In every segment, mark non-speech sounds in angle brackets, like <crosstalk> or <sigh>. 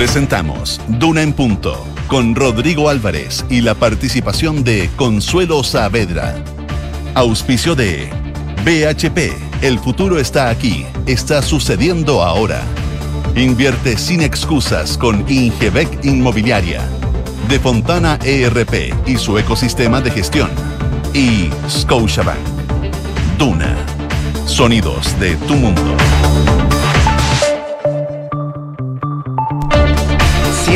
Presentamos Duna en Punto con Rodrigo Álvarez y la participación de Consuelo Saavedra. Auspicio de BHP. El futuro está aquí. Está sucediendo ahora. Invierte sin excusas con Ingebec Inmobiliaria. De Fontana ERP y su ecosistema de gestión. Y Scotiabank. Duna. Sonidos de tu mundo.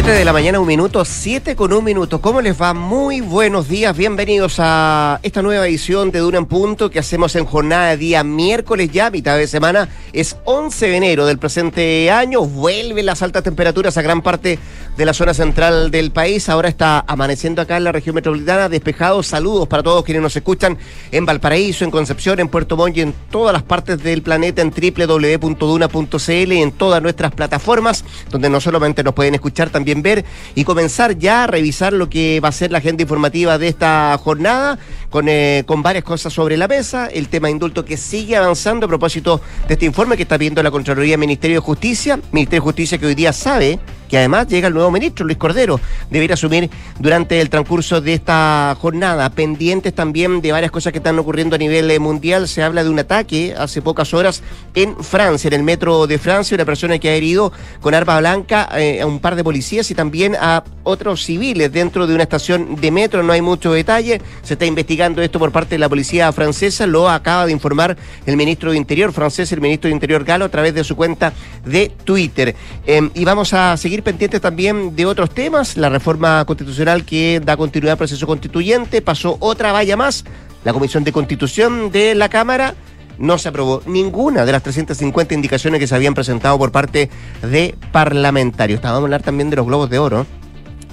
7 de la mañana, un minuto, 7 con un minuto. ¿Cómo les va? Muy buenos días, bienvenidos a esta nueva edición de Duna en Punto que hacemos en jornada de día miércoles ya, mitad de semana. Es 11 de enero del presente año, vuelven las altas temperaturas a gran parte de la zona central del país. Ahora está amaneciendo acá en la región metropolitana, despejado. Saludos para todos quienes nos escuchan en Valparaíso, en Concepción, en Puerto Montt y en todas las partes del planeta en www.duna.cl y en todas nuestras plataformas, donde no solamente nos pueden escuchar, también ver y comenzar ya a revisar lo que va a ser la agenda informativa de esta jornada, con, eh, con varias cosas sobre la mesa. El tema indulto que sigue avanzando a propósito de este informe que está viendo la Contraloría Ministerio de Justicia. Ministerio de Justicia que hoy día sabe que además llega el nuevo ministro, Luis Cordero, deberá asumir durante el transcurso de esta jornada. Pendientes también de varias cosas que están ocurriendo a nivel eh, mundial. Se habla de un ataque hace pocas horas en Francia, en el metro de Francia, una persona que ha herido con arma blanca eh, a un par de policías y también a otros civiles dentro de una estación de metro. No hay mucho detalle. Se está investigando esto por parte de la policía francesa. Lo acaba de informar el ministro de Interior francés, el ministro de Interior Galo, a través de su cuenta de Twitter. Em, y vamos a seguir pendientes también de otros temas. La reforma constitucional que da continuidad al proceso constituyente. Pasó otra valla más. La Comisión de Constitución de la Cámara no se aprobó ninguna de las 350 indicaciones que se habían presentado por parte de parlamentarios. Estábamos a hablar también de los globos de oro.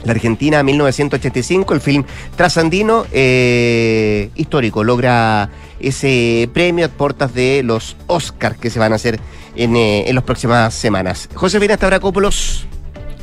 La Argentina 1985, el film trasandino eh, histórico, logra ese premio a puertas de los Oscars que se van a hacer en, eh, en las próximas semanas. Josefina Stavrakopoulos,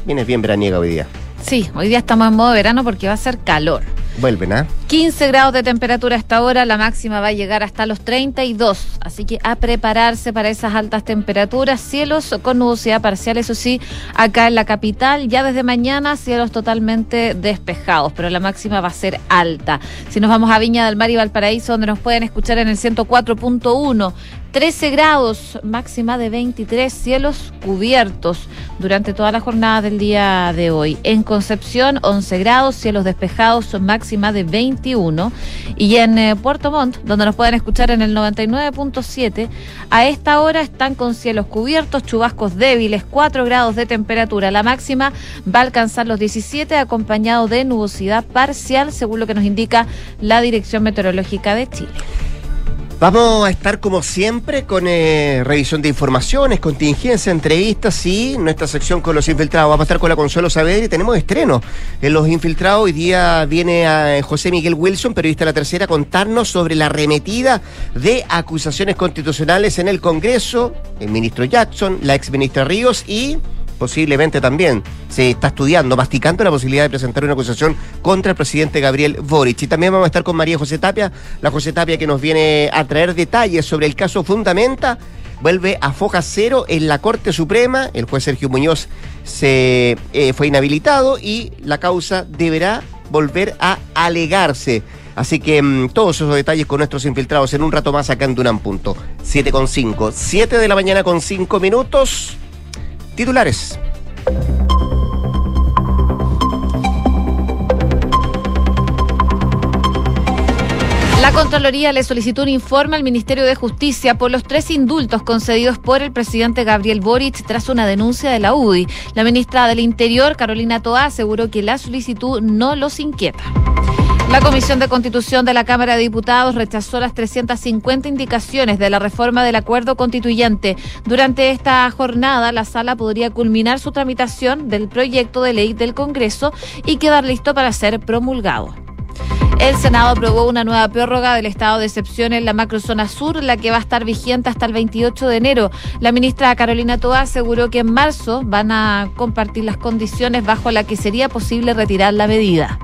vienes bien veraniega hoy día. Sí, hoy día estamos en modo verano porque va a ser calor. Vuelven, ¿ah? 15 grados de temperatura a esta hora, la máxima va a llegar hasta los 32, así que a prepararse para esas altas temperaturas, cielos con nubosidad parcial, eso sí, acá en la capital, ya desde mañana cielos totalmente despejados, pero la máxima va a ser alta. Si nos vamos a Viña del Mar y Valparaíso, donde nos pueden escuchar en el 104.1, 13 grados, máxima de 23, cielos cubiertos durante toda la jornada del día de hoy. En Concepción, 11 grados, cielos despejados, máxima de 21. Y en eh, Puerto Montt, donde nos pueden escuchar en el 99.7, a esta hora están con cielos cubiertos, chubascos débiles, 4 grados de temperatura. La máxima va a alcanzar los 17, acompañado de nubosidad parcial, según lo que nos indica la Dirección Meteorológica de Chile. Vamos a estar como siempre con eh, revisión de informaciones, contingencia, entrevistas y nuestra sección con los infiltrados. Vamos a estar con la Consuelo Saavedra y tenemos estreno en los infiltrados. Hoy día viene a eh, José Miguel Wilson, periodista de la tercera, a contarnos sobre la remetida de acusaciones constitucionales en el Congreso, el ministro Jackson, la ex ministra Ríos y posiblemente también se está estudiando, masticando la posibilidad de presentar una acusación contra el presidente Gabriel Boric. Y también vamos a estar con María José Tapia, la José Tapia que nos viene a traer detalles sobre el caso Fundamenta. Vuelve a foja cero en la Corte Suprema. El juez Sergio Muñoz se eh, fue inhabilitado y la causa deberá volver a alegarse. Así que mmm, todos esos detalles con nuestros infiltrados en un rato más acá en Dunan Punto. 7 con 5. 7 de la mañana con 5 minutos. Titulares. La Contraloría le solicitó un informe al Ministerio de Justicia por los tres indultos concedidos por el presidente Gabriel Boric tras una denuncia de la UDI. La ministra del Interior, Carolina Toa, aseguró que la solicitud no los inquieta. La Comisión de Constitución de la Cámara de Diputados rechazó las 350 indicaciones de la reforma del acuerdo constituyente. Durante esta jornada, la sala podría culminar su tramitación del proyecto de ley del Congreso y quedar listo para ser promulgado. El Senado aprobó una nueva prórroga del estado de excepción en la macrozona sur, la que va a estar vigente hasta el 28 de enero. La ministra Carolina Toa aseguró que en marzo van a compartir las condiciones bajo las que sería posible retirar la medida.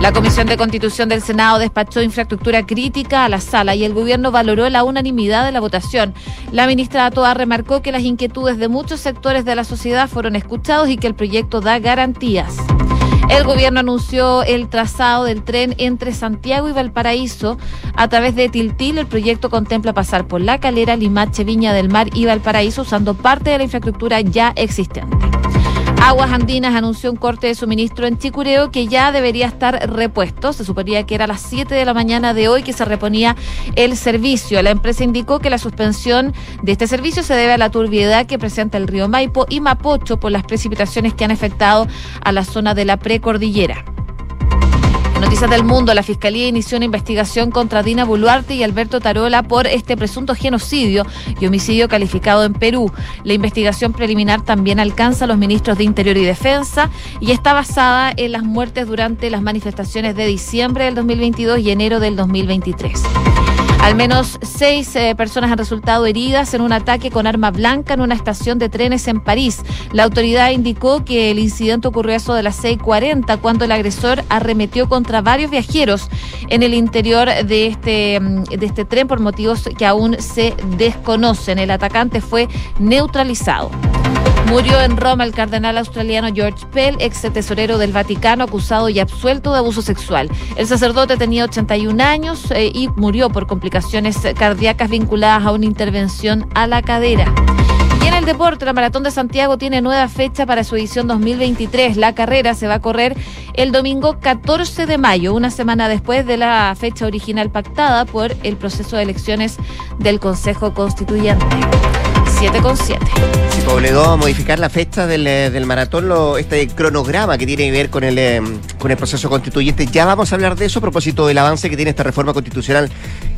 La Comisión de Constitución del Senado despachó infraestructura crítica a la sala y el gobierno valoró la unanimidad de la votación. La ministra Toa remarcó que las inquietudes de muchos sectores de la sociedad fueron escuchados y que el proyecto da garantías. El gobierno anunció el trazado del tren entre Santiago y Valparaíso a través de Tiltil. El proyecto contempla pasar por La Calera, Limache, Viña del Mar y Valparaíso usando parte de la infraestructura ya existente. Aguas Andinas anunció un corte de suministro en Chicureo que ya debería estar repuesto. Se suponía que era a las 7 de la mañana de hoy que se reponía el servicio. La empresa indicó que la suspensión de este servicio se debe a la turbiedad que presenta el río Maipo y Mapocho por las precipitaciones que han afectado a la zona de la precordillera. Noticias del Mundo, la Fiscalía inició una investigación contra Dina Boluarte y Alberto Tarola por este presunto genocidio y homicidio calificado en Perú. La investigación preliminar también alcanza a los ministros de Interior y Defensa y está basada en las muertes durante las manifestaciones de diciembre del 2022 y enero del 2023. Al menos seis eh, personas han resultado heridas en un ataque con arma blanca en una estación de trenes en París. La autoridad indicó que el incidente ocurrió a eso de las 6.40 cuando el agresor arremetió contra varios viajeros en el interior de este, mm, de este tren por motivos que aún se desconocen. El atacante fue neutralizado. Murió en Roma el cardenal australiano George Pell, ex tesorero del Vaticano, acusado y absuelto de abuso sexual. El sacerdote tenía 81 años eh, y murió por complicaciones cardíacas vinculadas a una intervención a la cadera. En el deporte, la Maratón de Santiago tiene nueva fecha para su edición 2023. La carrera se va a correr el domingo 14 de mayo, una semana después de la fecha original pactada por el proceso de elecciones del Consejo Constituyente. 7 con 7. Si obligó a modificar la fecha del, eh, maratón, este cronograma que tiene que ver con el, eh, con el proceso constituyente. Ya vamos a hablar de eso a propósito del avance que tiene esta reforma constitucional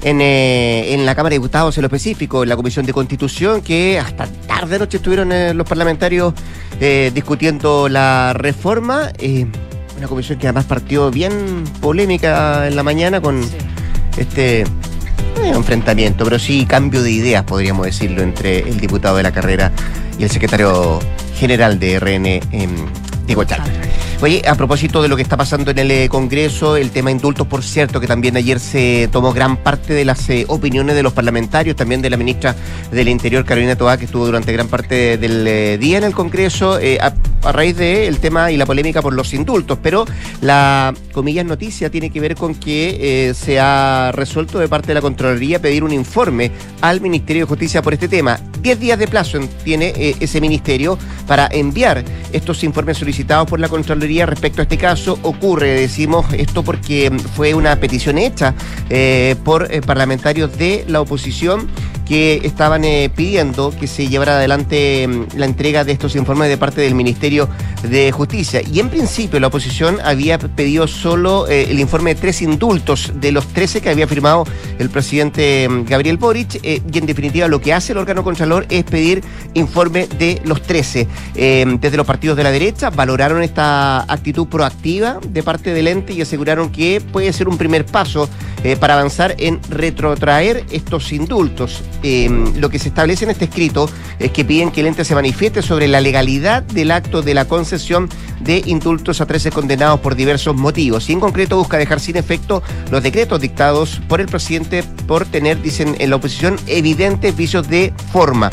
en, eh, en la Cámara de Diputados, en lo específico, en la Comisión de Constitución, que hasta tarde noche estuvieron eh, los parlamentarios eh, discutiendo la reforma. Eh, una comisión que además partió bien polémica en la mañana con este enfrentamiento, pero sí cambio de ideas, podríamos decirlo, entre el diputado de la carrera y el secretario general de RN, em, Diego Chávez. Oye, a propósito de lo que está pasando en el eh, Congreso, el tema indultos, por cierto, que también ayer se tomó gran parte de las eh, opiniones de los parlamentarios, también de la ministra del Interior, Carolina Toá, que estuvo durante gran parte del eh, día en el Congreso, a, raíz del tema y la polémica por los indultos. Pero la, comillas, noticia tiene que ver con que se ha resuelto de parte de la Contraloría pedir un informe al Ministerio de Justicia por este tema. Diez días de plazo en- tiene ese ministerio para enviar estos informes solicitados por la Contraloría respecto a este caso. Ocurre, decimos esto porque fue una petición hecha eh, por eh, parlamentarios de la oposición que estaban eh, pidiendo que se llevara adelante mm, la entrega de estos informes de parte del Ministerio de Justicia. Y en principio la oposición había pedido solo eh, el informe de tres indultos de los 13 que había firmado el presidente mm, Gabriel Boric. eh, y en definitiva lo que hace el órgano contralor es pedir informe de los 13. Eh, desde los partidos de la derecha valoraron esta actitud proactiva de parte del ente y aseguraron que puede ser un primer paso para avanzar en retrotraer estos indultos. Eh, lo que se establece en este escrito es que piden que el ente se manifieste sobre la legalidad del acto de la concesión de indultos a 13 condenados por diversos motivos. Y en concreto busca dejar sin efecto los decretos dictados por el presidente por tener, dicen en la oposición, evidentes vicios de forma.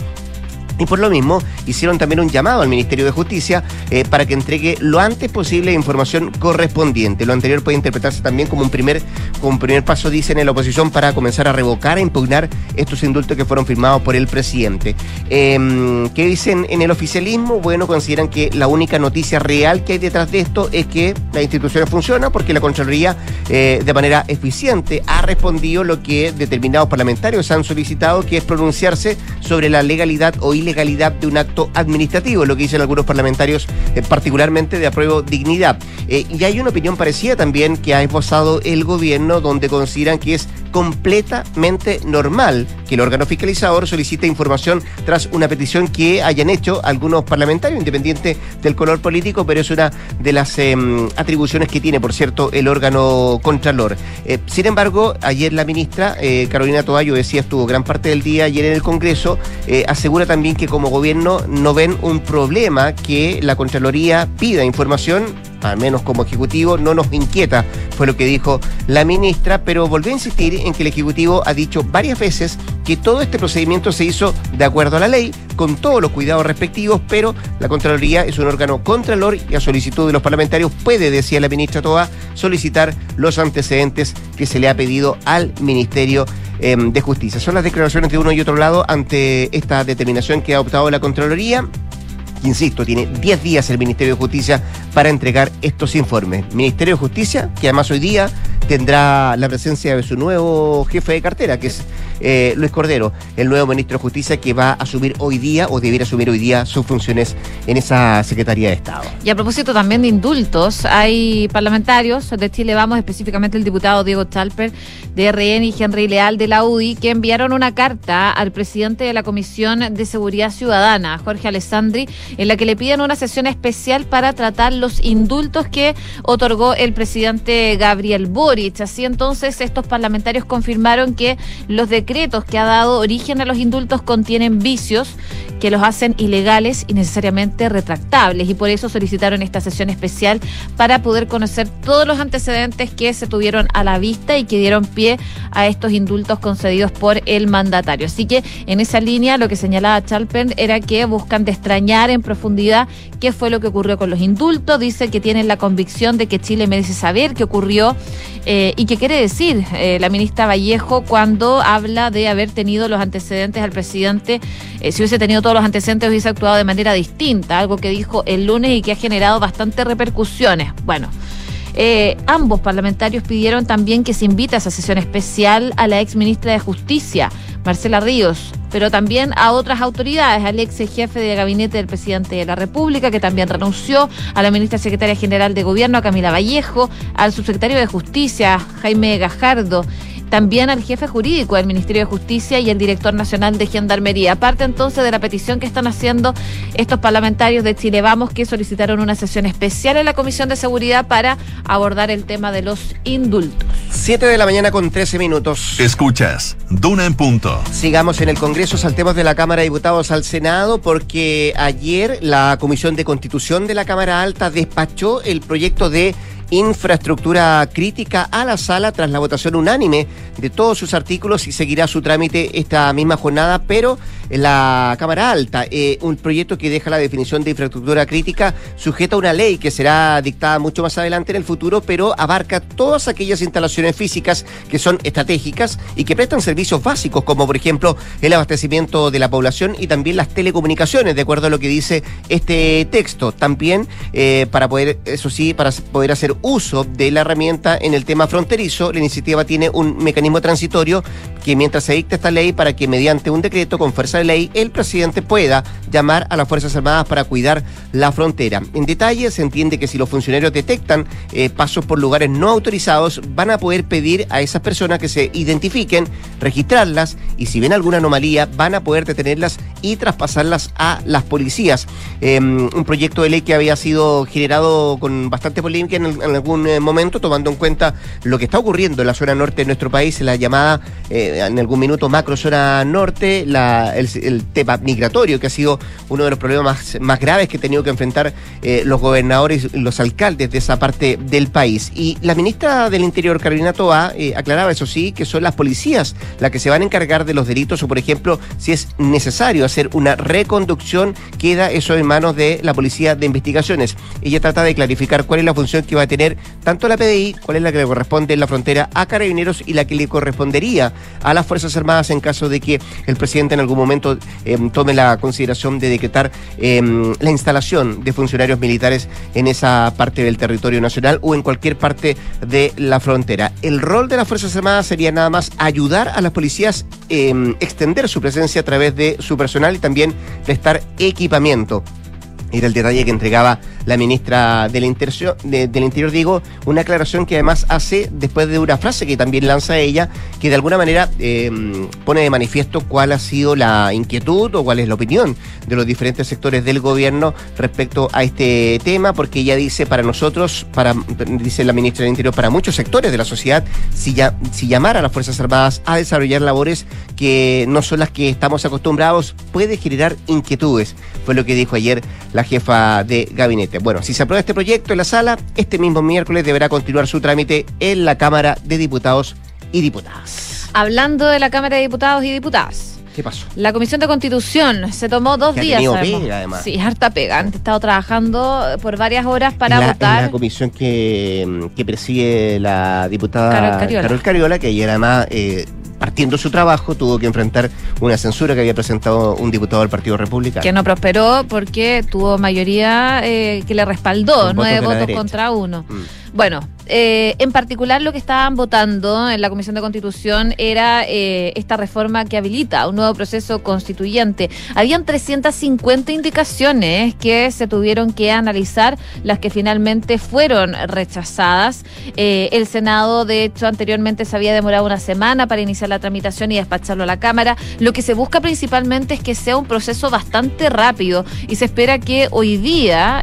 Y por lo mismo, hicieron también un llamado al Ministerio de Justicia eh, para que entregue lo antes posible información correspondiente. Lo anterior puede interpretarse también como un primer, como un primer paso, dicen en la oposición, para comenzar a revocar, a impugnar estos indultos que fueron firmados por el presidente. Eh, ¿Qué dicen en el oficialismo? Bueno, consideran que la única noticia real que hay detrás de esto es que la institución funciona porque la Contraloría, eh, de manera eficiente, ha respondido lo que determinados parlamentarios han solicitado, que es pronunciarse sobre la legalidad o ilegalidad de un acto administrativo, lo que dicen algunos parlamentarios, eh, particularmente de apruebo dignidad. Eh, y hay una opinión parecida también que ha esbozado el gobierno, donde consideran que es completamente normal que el órgano fiscalizador solicite información tras una petición que hayan hecho algunos parlamentarios, independiente del color político, pero es una de las eh, atribuciones que tiene, por cierto, el órgano contralor. Eh, sin embargo, ayer la ministra eh, Carolina Toallo decía, estuvo gran parte del día ayer en el Congreso, eh, asegura también que como gobierno no ven un problema que la Contraloría pida información al menos como Ejecutivo, no nos inquieta, fue lo que dijo la ministra, pero volvió a insistir en que el Ejecutivo ha dicho varias veces que todo este procedimiento se hizo de acuerdo a la ley, con todos los cuidados respectivos, pero la Contraloría es un órgano contralor y a solicitud de los parlamentarios puede, decía la ministra Toa, solicitar los antecedentes que se le ha pedido al Ministerio em, de Justicia. Son las declaraciones de uno y otro lado ante esta determinación que ha adoptado la Contraloría insisto, tiene 10 días el Ministerio de Justicia para entregar estos informes. Ministerio de Justicia, que además hoy día tendrá la presencia de su nuevo jefe de cartera, que es eh, Luis Cordero, el nuevo ministro de Justicia que va a asumir hoy día o debiera asumir hoy día sus funciones en esa Secretaría de Estado. Y a propósito también de indultos, hay parlamentarios de Chile Vamos, específicamente el diputado Diego Chalper de RN y Henry Leal de la UDI, que enviaron una carta al presidente de la Comisión de Seguridad Ciudadana, Jorge Alessandri, en la que le piden una sesión especial para tratar los indultos que otorgó el presidente Gabriel Boric. Así entonces, estos parlamentarios confirmaron que los de decretos que ha dado origen a los indultos contienen vicios que los hacen ilegales y necesariamente retractables. Y por eso solicitaron esta sesión especial para poder conocer todos los antecedentes que se tuvieron a la vista y que dieron pie a estos indultos concedidos por el mandatario. Así que en esa línea lo que señalaba Chalpen era que buscan destrañar en profundidad qué fue lo que ocurrió con los indultos. Dice que tienen la convicción de que Chile merece saber qué ocurrió eh, y qué quiere decir eh, la ministra Vallejo cuando habla de haber tenido los antecedentes al presidente. Eh, si hubiese tenido todos los antecedentes, hubiese actuado de manera distinta, algo que dijo el lunes y que ha generado bastantes repercusiones. Bueno. ambos parlamentarios pidieron también que se invite a esa sesión especial a la ex ministra de Justicia, Marcela Ríos, pero también a otras autoridades, al ex jefe de gabinete del presidente de la República, que también renunció, a la ministra secretaria general de Gobierno, a Camila Vallejo, al subsecretario de Justicia, Jaime Gajardo también al jefe jurídico del Ministerio de Justicia y el director nacional de Gendarmería. Aparte entonces de la petición que están haciendo estos parlamentarios de Chile Vamos que solicitaron una sesión especial en la Comisión de Seguridad para abordar el tema de los indultos. Siete de la mañana con 13 minutos. Escuchas, Duna en punto. Sigamos en el Congreso, saltemos de la Cámara de Diputados al Senado porque ayer la Comisión de Constitución de la Cámara Alta despachó el proyecto de infraestructura crítica a la sala tras la votación unánime de todos sus artículos y seguirá su trámite esta misma jornada, pero en la Cámara Alta, eh, un proyecto que deja la definición de infraestructura crítica sujeta a una ley que será dictada mucho más adelante en el futuro, pero abarca todas aquellas instalaciones físicas que son estratégicas y que prestan servicios básicos, como por ejemplo el abastecimiento de la población y también las telecomunicaciones, de acuerdo a lo que dice este texto. También eh, para poder, eso sí, para poder hacer uso de la herramienta en el tema fronterizo, la iniciativa tiene un mecanismo transitorio que mientras se dicta esta ley para que mediante un decreto con fuerza ley el presidente pueda llamar a las Fuerzas Armadas para cuidar la frontera. En detalle se entiende que si los funcionarios detectan eh, pasos por lugares no autorizados, van a poder pedir a esas personas que se identifiquen, registrarlas y si ven alguna anomalía van a poder detenerlas y traspasarlas a las policías. Em, un proyecto de ley que había sido generado con bastante polémica en, en algún eh, momento, tomando en cuenta lo que está ocurriendo en la zona norte de nuestro país, la llamada eh, en algún minuto macro zona norte, el, tema migratorio, que ha sido uno de los problemas más, graves que han tenido que enfrentar eh, los gobernadores y los alcaldes de esa parte del país. Y la ministra del Interior, Carolina Toa, aclaraba, eso sí, que son las policías las que se van a encargar de los delitos o, por ejemplo, si es necesario hacer una reconducción, queda eso en manos de la Policía de Investigaciones. Ella trata de clarificar cuál es la función que va a tener tanto la PDI, cuál es la que le corresponde en la frontera a Carabineros y la que le correspondería a las Fuerzas Armadas en caso de que el presidente en algún momento em, tome la consideración de decretar em, la instalación de funcionarios militares en esa parte del territorio nacional o en cualquier parte de la frontera. El rol de las Fuerzas Armadas sería nada más ayudar a las policías em, extender su presencia a través de su personal y también prestar equipamiento. Era el detalle que entregaba la ministra del, Interior, digo, una aclaración que además hace después de una frase que también lanza ella, que de alguna manera em, pone de manifiesto cuál ha sido la inquietud o cuál es la opinión de los diferentes sectores del gobierno respecto a este tema, porque ella dice para nosotros, para dice la ministra del Interior, para muchos sectores de la sociedad, si, ya, si llamar a las Fuerzas Armadas a desarrollar labores que no son las que estamos acostumbrados, puede generar inquietudes, fue lo que dijo ayer la jefa de gabinete. Bueno, si se aprueba este proyecto en la sala, este mismo miércoles deberá continuar su trámite en la Cámara de Diputados y Diputadas. Hablando de la Cámara de Diputados y Diputadas. ¿Qué pasó? La Comisión de Constitución se tomó dos Que ha días. sabemos. pega, además. Sí, harta pega. Han estado trabajando por varias horas para la, votar. la comisión que, que preside la diputada Carol Cariola. Cariola, que ayer además, eh, partiendo su trabajo, tuvo que enfrentar una censura que había presentado un diputado del Partido Republicano. que no prosperó porque tuvo mayoría eh, que le respaldó, votos nueve votos contra uno. Mm. Bueno, eh, en particular lo que estaban votando en la Comisión de Constitución era eh, esta reforma que habilita un nuevo proceso constituyente. Habían 350 indicaciones que se tuvieron que analizar, las que finalmente fueron rechazadas. Eh, el Senado, de hecho, anteriormente se había demorado una semana para iniciar la tramitación y despacharlo a la Cámara. Lo que se busca principalmente es que sea un proceso bastante rápido y se espera que hoy día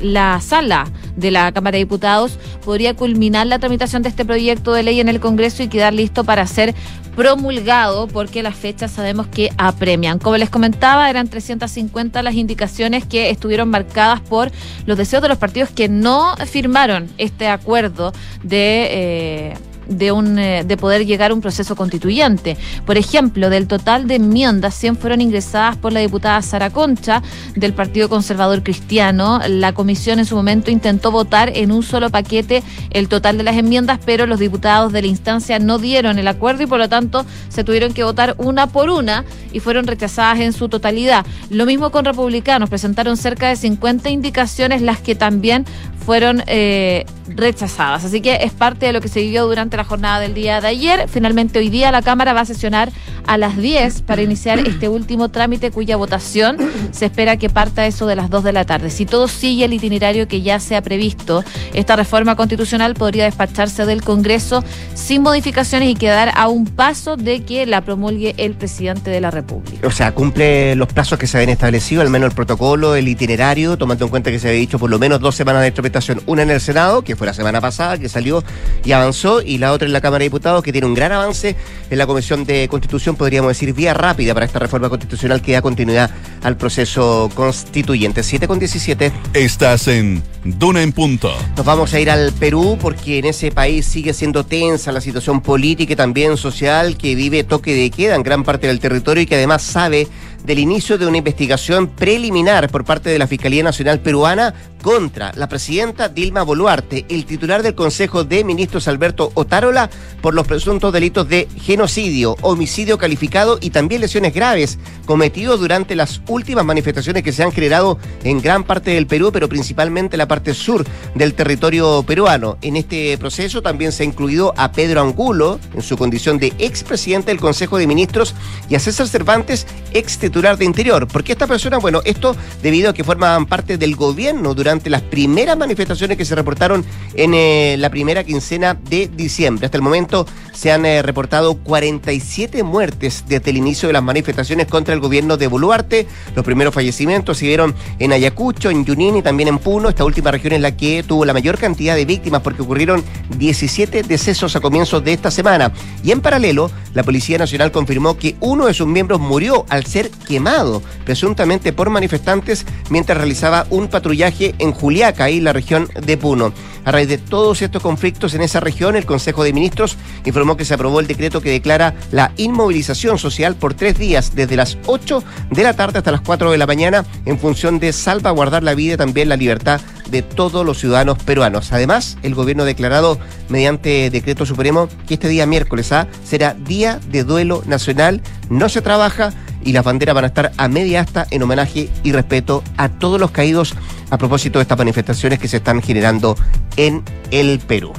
la sala de la Cámara de Diputados podría culminar la tramitación de este proyecto de ley en el Congreso y quedar listo para ser promulgado porque las fechas sabemos que apremian. Como les comentaba, eran 350 las indicaciones que estuvieron marcadas por los deseos de los partidos que no firmaron este acuerdo de... eh, de, un, eh, de poder llegar a un proceso constituyente. Por ejemplo, del total de enmiendas, 100 fueron ingresadas por la diputada Sara Concha del Partido Conservador Cristiano. La comisión en su momento intentó votar en un solo paquete el total de las enmiendas, pero los diputados de la instancia no dieron el acuerdo y por lo tanto se tuvieron que votar una por una y fueron rechazadas en su totalidad. Lo mismo con republicanos, presentaron cerca de 50 indicaciones, las que también fueron eh, rechazadas. Así que es parte de lo que se vivió durante la jornada del día de ayer. Finalmente hoy día la Cámara va a sesionar a las 10 para iniciar este último trámite cuya votación se espera que parta eso de las 2 de la tarde. Si todo sigue el itinerario que ya se ha previsto, esta reforma constitucional podría despacharse del Congreso sin modificaciones y quedar a un paso de que la promulgue el presidente de la República. O sea, cumple los plazos que se habían establecido, al menos el protocolo, el itinerario, tomando en cuenta que se había dicho por lo menos dos semanas de Una en el Senado, que fue la semana pasada, que salió y avanzó, y la otra en la Cámara de Diputados, que tiene un gran avance en la Comisión de Constitución, podríamos decir, vía rápida para esta reforma constitucional que da continuidad al proceso constituyente. 7 con 17. Estás en Duna en Punto. Nos vamos a ir al Perú porque en ese país sigue siendo tensa la situación política y también social que vive toque de queda en gran parte del territorio y que además sabe del inicio de una investigación preliminar por parte de la Fiscalía Nacional Peruana contra la presidenta Dilma Boluarte, el titular del Consejo de Ministros Alberto Otárola por los presuntos delitos de genocidio, homicidio calificado y también lesiones graves cometidos durante las últimas manifestaciones que se han generado en gran parte del Perú, pero principalmente en la parte sur del territorio peruano. En este proceso también se ha incluido a Pedro Angulo en su condición de expresidente del Consejo de Ministros y a César Cervantes, ex titular de Interior. ¿Por qué esta persona? Bueno, esto debido a que formaban parte del gobierno durante las primeras manifestaciones que se reportaron en eh, la primera quincena de diciembre. Hasta el momento se han eh, reportado 47 muertes desde el inicio de las manifestaciones contra el gobierno de Boluarte. Los primeros fallecimientos se dieron en Ayacucho, en Junín y también en Puno, esta última región es la que tuvo la mayor cantidad de víctimas porque ocurrieron 17 decesos a comienzos de esta semana. Y en paralelo, la Policía Nacional confirmó que uno de sus miembros murió al ser quemado, presuntamente por manifestantes, mientras realizaba un patrullaje en Juliaca, en la región de Puno. A raíz de todos estos conflictos en esa región, el Consejo de Ministros informó que se aprobó el decreto que declara la inmovilización social por tres días, desde las 8 de la tarde hasta las 4 de la mañana, en función de salvaguardar la vida y también la libertad de todos los ciudadanos peruanos. Además, el gobierno ha declarado mediante decreto supremo que este día miércoles ¿ah? será día de duelo nacional, no se trabaja y las banderas van a estar a media asta en homenaje y respeto a todos los caídos a propósito de estas manifestaciones que se están generando en el Perú.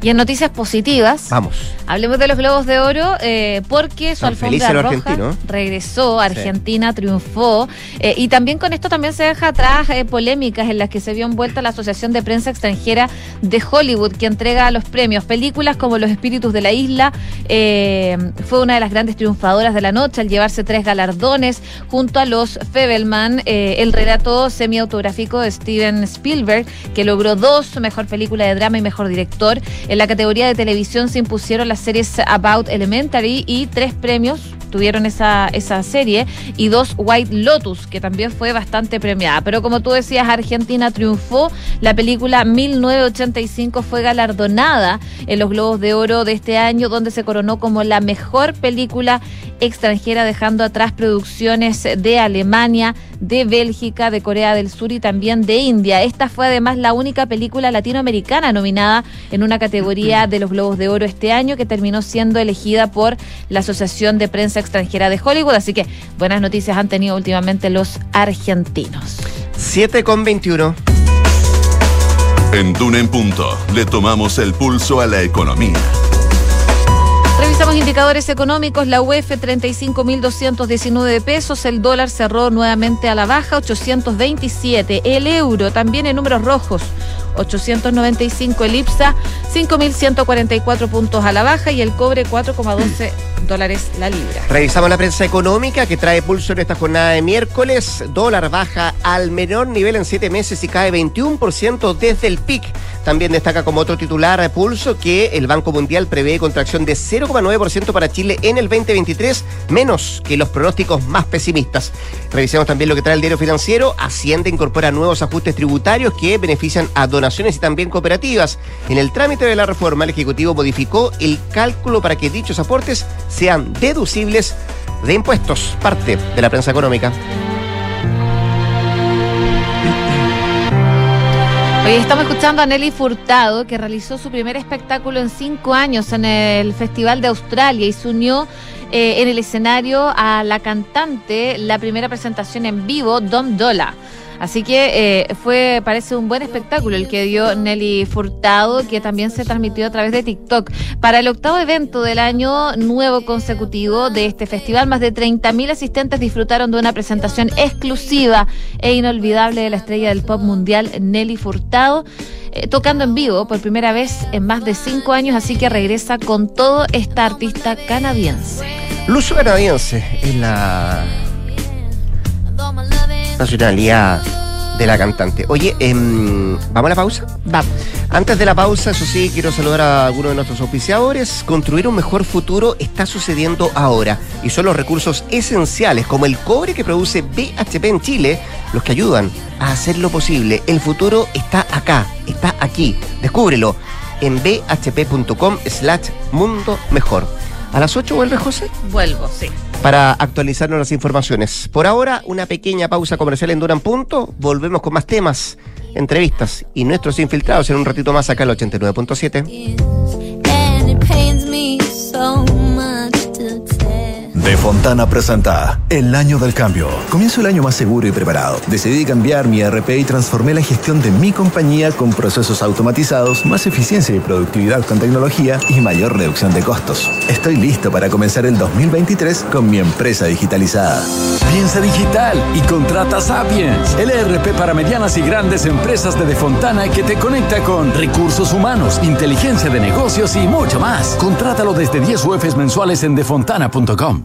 Y en noticias positivas, Vamos. hablemos de los Globos de Oro, eh, porque su felices alfombra roja argentinos. regresó, Argentina triunfó, eh, y también con esto también se deja atrás eh, polémicas en las que se vio envuelta la Asociación de Prensa Extranjera de Hollywood, que entrega los premios. Películas como Los Espíritus de la Isla eh, fue una de las grandes triunfadoras de la noche al llevarse tres galardones junto a los Febelman, eh, el relato semiautográfico de Steven Spielberg, que logró dos, mejor película de drama y mejor director. En la categoría de televisión se impusieron las series About Elementary y tres premios tuvieron esa, esa serie, y dos White Lotus, que también fue bastante premiada. Pero como tú decías, Argentina triunfó. La película 1985 fue galardonada en los Globos de Oro de este año, donde se coronó como la mejor película extranjera, dejando atrás producciones de Alemania, de Bélgica, de Corea del Sur y también de India. Esta fue además la única película latinoamericana nominada en una categoría de los Globos de Oro este año que terminó siendo elegida por la Asociación de Prensa Extranjera de Hollywood. Así que buenas noticias han tenido últimamente los argentinos. 7 con 21. En Duna en Punto le tomamos el pulso a la economía. Revisamos indicadores económicos. La UEF 35.219 pesos. El dólar cerró nuevamente a la baja, 827. El euro también en números rojos. 895 el IPSA, 5.144 puntos a la baja y el cobre 4,12 dólares la libra. Revisamos la prensa económica que trae pulso en esta jornada de miércoles. Dólar baja al menor nivel en siete meses y cae 21% desde el pic. También destaca como otro titular a pulso que el Banco Mundial prevé contracción de 0,9% para Chile en el 2023, menos que los pronósticos más pesimistas. Revisemos también lo que trae el diario financiero. Hacienda incorpora nuevos ajustes tributarios que benefician a donaciones y también cooperativas. En el trámite de la reforma, el Ejecutivo modificó el cálculo para que dichos aportes sean deducibles de impuestos. Parte de la prensa económica. Estamos escuchando a Nelly Furtado, que realizó su primer espectáculo en cinco años en el Festival de Australia y se unió eh, en el escenario a la cantante, la primera presentación en vivo, Dom Dola. Así que eh, fue, parece un buen espectáculo el que dio Nelly Furtado, que también se transmitió a través de TikTok. Para el octavo evento del año nuevo consecutivo de este festival, más de 30.000 asistentes disfrutaron de una presentación exclusiva e inolvidable de la estrella del pop mundial, Nelly Furtado. Eh, tocando en vivo por primera vez en más de cinco años, así que regresa con todo esta artista canadiense. Luso canadiense es la nacionalidad de la cantante. Oye, em, ¿vamos a la pausa? Vamos. Antes de la pausa, eso sí, quiero saludar a algunos de nuestros auspiciadores. Construir un mejor futuro está sucediendo ahora y son los recursos esenciales como el cobre que produce BHP en Chile los que ayudan a hacerlo posible. El futuro está acá, está aquí. Descúbrelo en bhp.com slash mundo mejor. ¿A las 8 vuelve José? Vuelvo, sí. Para actualizarnos las informaciones. Por ahora, una pequeña pausa comercial en Duran Punto. Volvemos con más temas, entrevistas y nuestros infiltrados en un ratito más acá al 89.7. De Fontana presenta El Año del Cambio. Comienzo el año más seguro y preparado. Decidí cambiar mi RP y transformé la gestión de mi compañía con procesos automatizados, más eficiencia y productividad con tecnología y mayor reducción de costos. Estoy listo para comenzar el 2023 con mi empresa digitalizada. Piensa digital y contrata Sapiens, el ERP para medianas y grandes empresas de Defontana que te conecta con recursos humanos, inteligencia de negocios y mucho más. Contrátalo desde 10 UFs mensuales en defontana.com.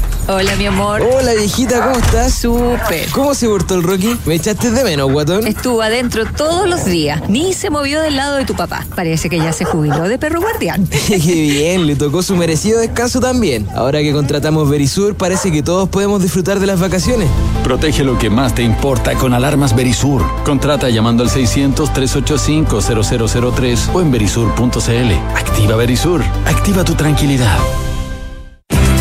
Hola, mi amor. Hola viejita, ¿cómo estás? Súper. ¿Cómo se portó el Rocky? ¿Me echaste de menos, guatón? Estuvo adentro todos los días. Ni se movió del lado de tu papá. Parece que ya se jubiló de perro guardián. <laughs> Qué bien, le tocó su merecido descanso también. Ahora que contratamos Verisur, parece que todos podemos disfrutar de las vacaciones. Protege lo que más te importa con alarmas Verisur. Contrata llamando al 600-385-0003 o en verisur.cl. Activa Verisur. Activa tu tranquilidad.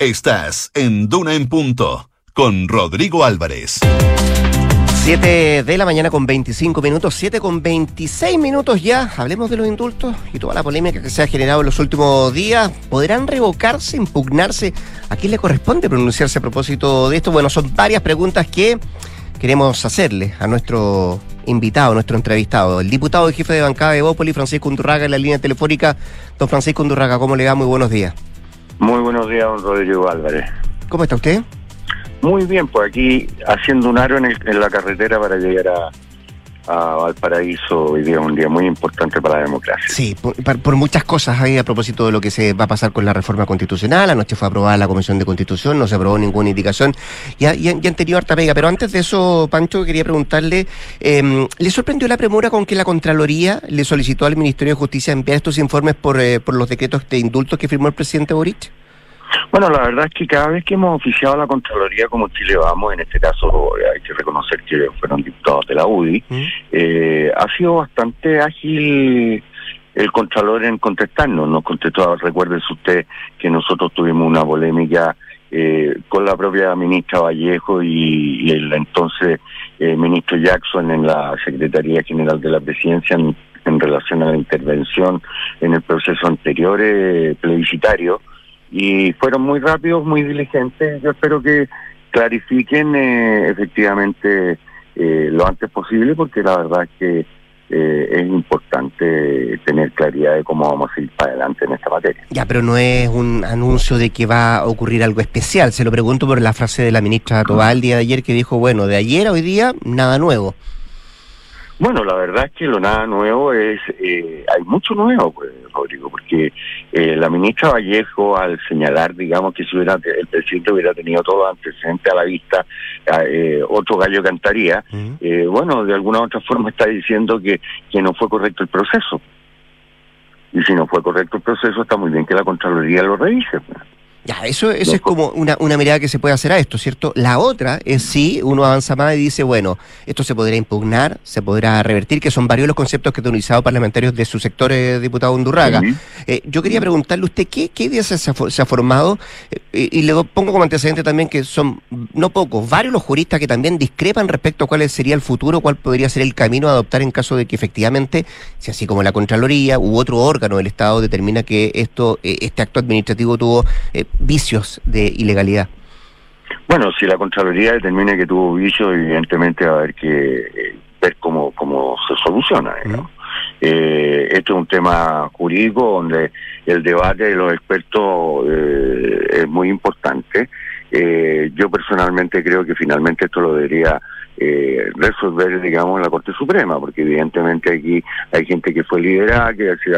Estás en Duna en Punto con Rodrigo Álvarez. 7 de la mañana con 25 minutos, 7 con 26 minutos ya. Hablemos de los indultos y toda la polémica que se ha generado en los últimos días. ¿Podrán revocarse, impugnarse? ¿A quién le corresponde pronunciarse a propósito de esto? Bueno, son varias preguntas que queremos hacerle a nuestro invitado, a nuestro entrevistado, el diputado y jefe de bancada de Bópoli, Francisco Undurraga, en la línea telefónica. Don Francisco Undurraga, ¿cómo le va? Muy buenos días. Muy buenos días, don Rodrigo Álvarez. ¿Cómo está usted? Muy bien, pues aquí haciendo un aro en, el- en la carretera para llegar a, a Valparaíso. Hoy día es un día muy importante para la democracia. Sí, por, muchas cosas ahí a propósito de lo que se va a pasar con la reforma constitucional. Anoche fue aprobada la Comisión de Constitución, no se aprobó ninguna indicación. Ya, ya, ya han tenido harta. Pero antes de eso, Pancho, quería preguntarle, eh, ¿le sorprendió la premura con que la Contraloría le solicitó al Ministerio de Justicia enviar estos informes por, eh, por los decretos de indultos que firmó el presidente Boric? Bueno, la verdad es que cada vez que hemos oficiado la Contraloría como Chile Vamos, en este caso eh, hay que reconocer que fueron diputados de la UDI, eh, ha sido bastante ágil el Contralor en contestarnos. Nos contestó, recuérdese usted que nosotros tuvimos una polémica eh, con la propia ministra Vallejo y, y el entonces eh, ministro Jackson en la Secretaría General de la Presidencia en, en relación a la intervención en el proceso anterior eh, plebiscitario y fueron muy rápidos, muy diligentes. Yo espero que clarifiquen eh, efectivamente eh, lo antes posible, porque la verdad es que eh, es importante tener claridad de cómo vamos a ir para adelante en esta materia. Ya, pero no es un anuncio de que va a ocurrir algo especial. Se lo pregunto por la frase de la ministra Tobal el día de ayer que dijo, bueno, de ayer a hoy día, nada nuevo. Bueno, la verdad es que lo nada nuevo es, eh, hay mucho nuevo, pues, Rodrigo, porque eh, la ministra Vallejo al señalar, digamos, que si hubiera, el presidente hubiera tenido todo antecedente a la vista, eh, otro gallo cantaría, eh, bueno, de alguna u otra forma está diciendo que, que no fue correcto el proceso. Y si no fue correcto el proceso, está muy bien que la Contraloría lo revise. Ya, eso, eso es como una, una mirada que se puede hacer a esto, ¿cierto? La otra es si uno avanza más y dice, bueno, esto se podrá impugnar, se podrá revertir, que son varios los conceptos que han utilizado parlamentarios de su sector, eh, diputado Undurraga. Eh, yo quería preguntarle a usted, ¿qué, qué ideas se ha, for- se ha formado? Eh, y, y le pongo como antecedente también que son no pocos, varios los juristas que también discrepan respecto a cuál sería el futuro, cuál podría ser el camino a adoptar en caso de que efectivamente, si así como la Contraloría u otro órgano del Estado determina que esto, eh, este acto administrativo tuvo vicios de ilegalidad. Bueno, si la Contraloría determina que tuvo vicio, evidentemente va a haber que eh, ver cómo, cómo se soluciona. digamos. Eh, esto es un tema jurídico donde el debate de los expertos eh, es muy importante. Eh, yo personalmente creo que finalmente esto lo debería eh, resolver, digamos, la Corte Suprema, porque evidentemente aquí hay gente que fue liderada, que se,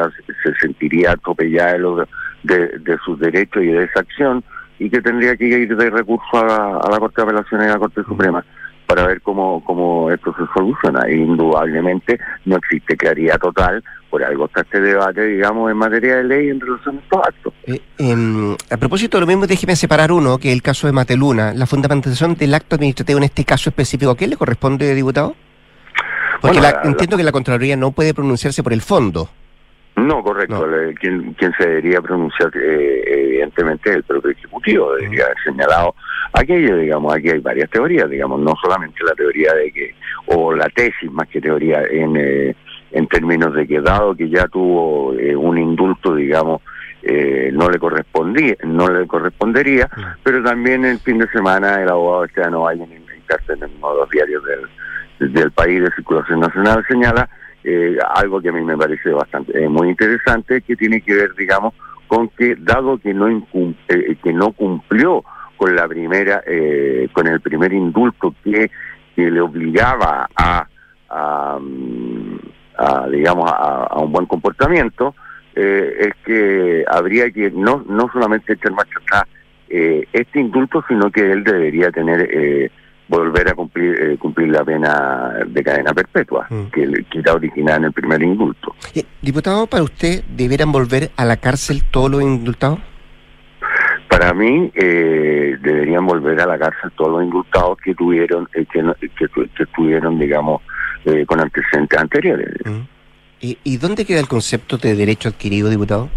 se sentiría atropellada de, los- de, sus derechos y de esa acción, y que tendría que ir de recurso a a la Corte de Apelaciones y a la Corte Suprema para ver cómo, cómo esto se soluciona. E indudablemente no existe claridad total, por algo está este debate, digamos, en materia de ley en relación a estos actos. Eh, em, a propósito de lo mismo, déjeme separar uno, que es el caso de Mateluna. La fundamentación del acto administrativo en este caso específico, ¿a quién le corresponde, diputado? Porque Bueno, la- entiendo que la Contraloría no puede pronunciarse por el fondo. No, correcto. Le- Quien, quien se debería pronunciar, eh, evidentemente, es el propio Ejecutivo. Debería haber señalado aquello, digamos. Aquí hay varias teorías, digamos, no solamente la teoría de que, o la tesis más que teoría, en, eh, en términos de que dado que ya tuvo eh, un indulto, digamos, eh, no le correspondía, no le correspondería, pero también el fin de semana el abogado Esteban Ovalle en, en cárcel en uno de los diarios del, del país de circulación nacional señala eh, algo que a mí me parece bastante eh, muy interesante que tiene que ver digamos con que dado que no incum- eh, que no cumplió con la primera eh, con el primer indulto que, que le obligaba a, a, mm, a, digamos a, a un buen comportamiento eh, es que habría que no no solamente echar marcha atrás eh, este indulto, sino que él debería tener eh, volver a cumplir eh, cumplir la pena de cadena perpetua, Mm. que, le- que era originada en el primer indulto. Eh, diputado, ¿para usted deberán volver a la cárcel todos los indultados? Para mí, eh, deberían volver a la cárcel todos los indultados que tuvieron, eh, que, que, que estuvieron, digamos, eh, con antecedentes anteriores. ¿Y, y dónde queda el concepto de derecho adquirido, diputado?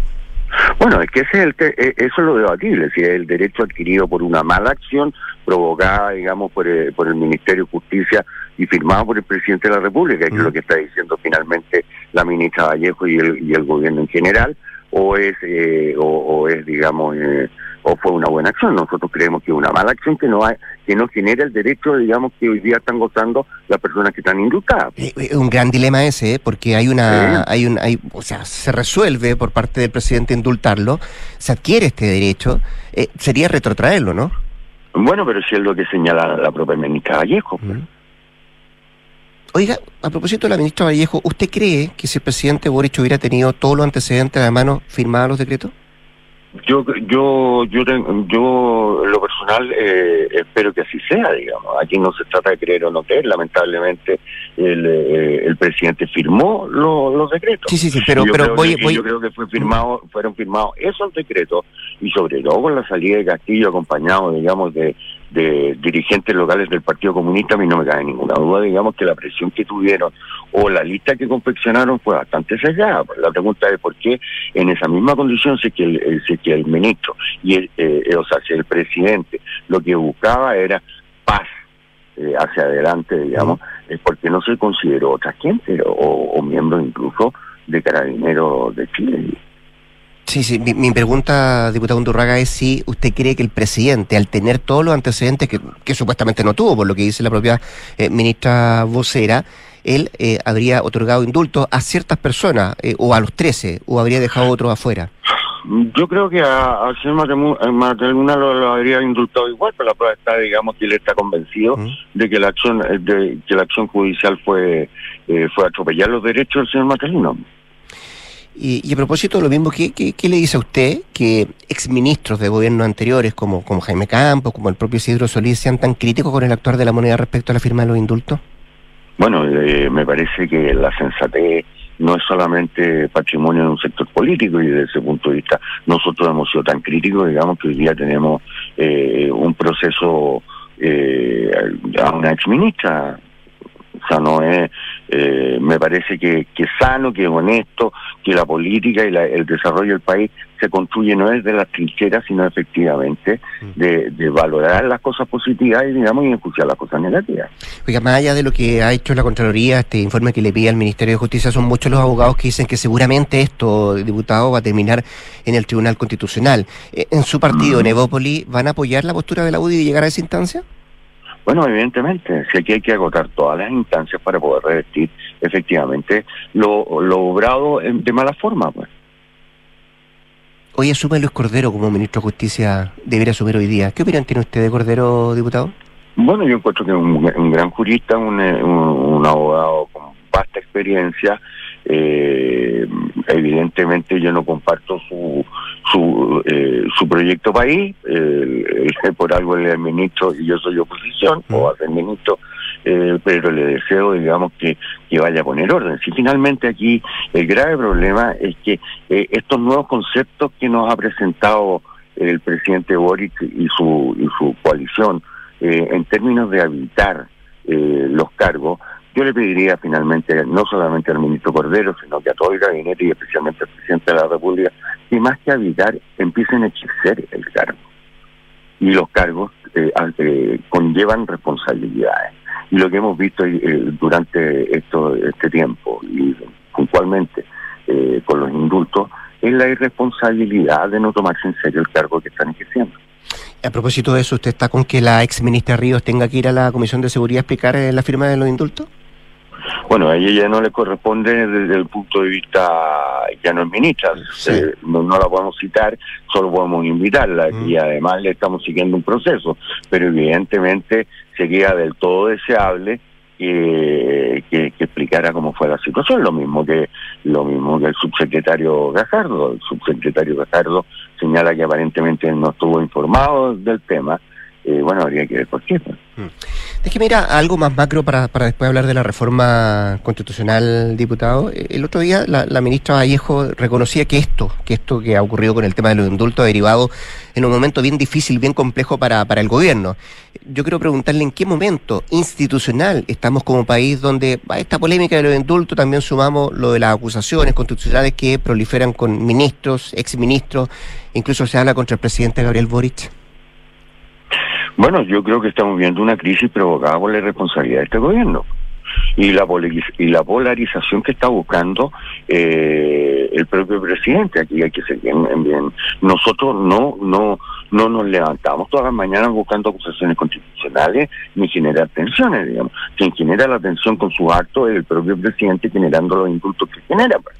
Bueno, es que ese es el te- eh, eso es lo debatible, si es el derecho adquirido por una mala acción provocada, digamos, por el, por el Ministerio de Justicia y firmado por el presidente de la República, que es lo que está diciendo finalmente la ministra Vallejo y el, y el gobierno en general, o es, eh, o, o es, digamos, eh, o fue una buena acción. Nosotros creemos que es una mala acción que no hay, que no genera el derecho, digamos, que hoy día están gozando las personas que están indultadas. Es Eh, un gran dilema ese, ¿eh? porque hay una, hay un, hay, o sea, se resuelve por parte del presidente indultarlo, se adquiere este derecho, eh, sería retrotraerlo, ¿no? Bueno, pero si es lo que señala la propia ministra Vallejo. pues. Oiga, a propósito de la ministra Vallejo, ¿usted cree que si el presidente Boric hubiera tenido todos los antecedentes a la mano, firmaba los decretos? Yo, yo, yo, yo, en lo personal, eh, espero que así sea, digamos. Aquí no se trata de creer o no creer. Lamentablemente, el, eh, el presidente firmó lo- los decretos. Sí, sí, sí, pero- yo pero voy- que- voy- Yo creo que fue firmado, fueron firmados esos decretos y sobre todo con la salida de Castillo acompañado, digamos, de, de dirigentes locales del Partido Comunista, a mí no me cabe ninguna duda, digamos, que la presión que tuvieron o la lista que confeccionaron fue bastante sesgada. La pregunta es por qué en esa misma condición es que el, eh, es que el ministro y el, eh, eh, o sea, si el presidente lo que buscaba era paz eh, hacia adelante, digamos, es porque no se consideró otra gente o, o miembro incluso de Carabineros de Chile. Sí, sí, mi, mi pregunta, diputado Undurraga, es si usted cree que el presidente, al tener todos los antecedentes que, que supuestamente no tuvo, por lo que dice la propia eh, ministra vocera, él eh, habría otorgado indultos a ciertas personas, eh, o a los 13, o habría dejado otros afuera. Yo creo que a, a Señor Matemu- a Mateluna lo, lo habría indultado igual, pero la prueba está, digamos, que él está convencido de que la acción eh, de que la acción judicial fue eh, fue atropellar los derechos del señor Mateluna. Y, y a propósito de lo mismo, ¿qué, qué, le dice a usted que exministros de gobiernos anteriores, como, como Jaime Campos, como el propio Isidro Solís, sean tan críticos con el actuar de la moneda respecto a la firma de los indultos? Bueno, eh, me parece que la sensatez no es solamente patrimonio de un sector político y desde ese punto de vista nosotros hemos sido tan críticos, digamos que hoy día tenemos eh, un proceso eh, a una exministra. O sea, no es, eh, me parece que, que es sano, que es honesto, que la política y la- el desarrollo del país se construye no desde las trincheras, sino efectivamente de, de valorar las cosas positivas y, digamos, y enjuiciar las cosas negativas. Oiga, más allá de lo que ha hecho la Contraloría, este informe que le pide al Ministerio de Justicia, son muchos los abogados que dicen que seguramente esto, diputado, va a terminar en el Tribunal Constitucional. Eh, ¿En su partido, en Evópoli, van a apoyar la postura de la UDI y llegar a esa instancia? Bueno, evidentemente, si aquí hay que agotar todas las instancias para poder revertir efectivamente lo, lo obrado de mala forma, pues. Hoy asume Luis Cordero como ministro de Justicia, debería asumir hoy día. ¿Qué opinión tiene usted de Cordero, diputado? Bueno, yo encuentro que es un, un gran jurista, un, un- un abogado con vasta experiencia. eh, evidentemente yo no comparto su su, eh, su proyecto país, el- por algo él es ministro y yo soy oposición, o va a ser ministro, eh, pero le deseo, digamos, que, que vaya a poner orden. Si finalmente aquí el grave problema es que eh, estos nuevos conceptos que nos ha presentado el presidente Boric y su, y su coalición, eh, en términos de habilitar eh, los cargos, yo le pediría finalmente, no solamente al ministro Cordero, sino que a todo el gabinete y especialmente al presidente de la República, que más que habilitar, empiecen a ejercer el cargo. Y los cargos eh, eh, conllevan responsabilidades. Y lo que hemos visto eh, durante esto, este tiempo, y puntualmente eh, con los indultos, es la irresponsabilidad de no tomarse en serio el cargo que están ejerciendo. A propósito de eso, ¿usted está con que la ex ministra Ríos tenga que ir a la Comisión de Seguridad a explicar eh, la firma de los indultos? Bueno, a ella ya no le corresponde desde el punto de vista, ya no es ministra, eh, no, no la podemos citar, solo podemos invitarla y además le estamos siguiendo un proceso, pero evidentemente sería del todo deseable que, que, que explicara cómo fue la situación, lo mismo que lo mismo que el subsecretario Gajardo. El subsecretario Gajardo señala que aparentemente no estuvo informado del tema. Eh, bueno, habría que ver por qué. pues. Es que mira, algo más macro para, para después hablar de la reforma constitucional, diputado. El otro día la, la ministra Vallejo reconocía que esto, que esto que ha ocurrido con el tema de los indultos ha derivado en un momento bien difícil, bien complejo para, para el gobierno. Yo quiero preguntarle en qué momento institucional estamos como país donde a esta polémica de los indultos también sumamos lo de las acusaciones constitucionales que proliferan con ministros, exministros, incluso se habla contra el presidente Gabriel Boric. Bueno, yo creo que estamos viendo una crisis provocada por la irresponsabilidad de este gobierno y la y la polarización que está buscando eh, el propio presidente. Aquí hay que ser bien, bien. Nosotros no no no nos levantamos todas las mañanas buscando acusaciones constitucionales ni generar tensiones, digamos. Quien genera la tensión con su acto es el propio presidente generando los indultos que genera. pues.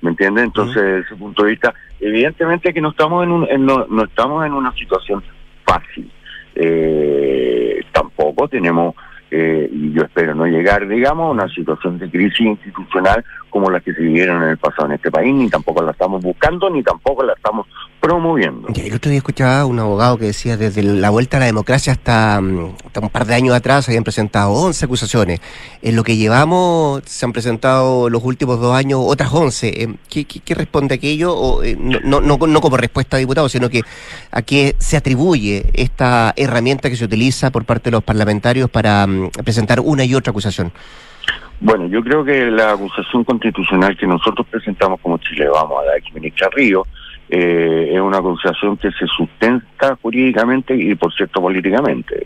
¿Me entiendes? Entonces, desde ese punto de vista, evidentemente que no estamos en, un, en no, no estamos en una situación fácil. Eh, tampoco tenemos, eh, y yo espero no llegar, digamos, a una situación de crisis institucional como la que se vivieron en el pasado en este país, ni tampoco la estamos buscando, ni tampoco la estamos promoviendo. Ya, El otro día escuchaba a un abogado que decía desde la vuelta a la democracia hasta, mm, hasta un par de años atrás habían presentado 11 acusaciones. En lo que llevamos se han presentado los últimos dos años otras 11. Eh, ¿Qué, qué, qué responde aquello? O, eh, no, no, no, no como respuesta a diputado, sino que a qué se atribuye esta herramienta que se utiliza por parte de los parlamentarios para mm, presentar una y otra acusación. Bueno, yo creo que la acusación constitucional que nosotros presentamos como Chile Vamos a la ex ministra Río eh, es una acusación que se sustenta jurídicamente y, por cierto, políticamente.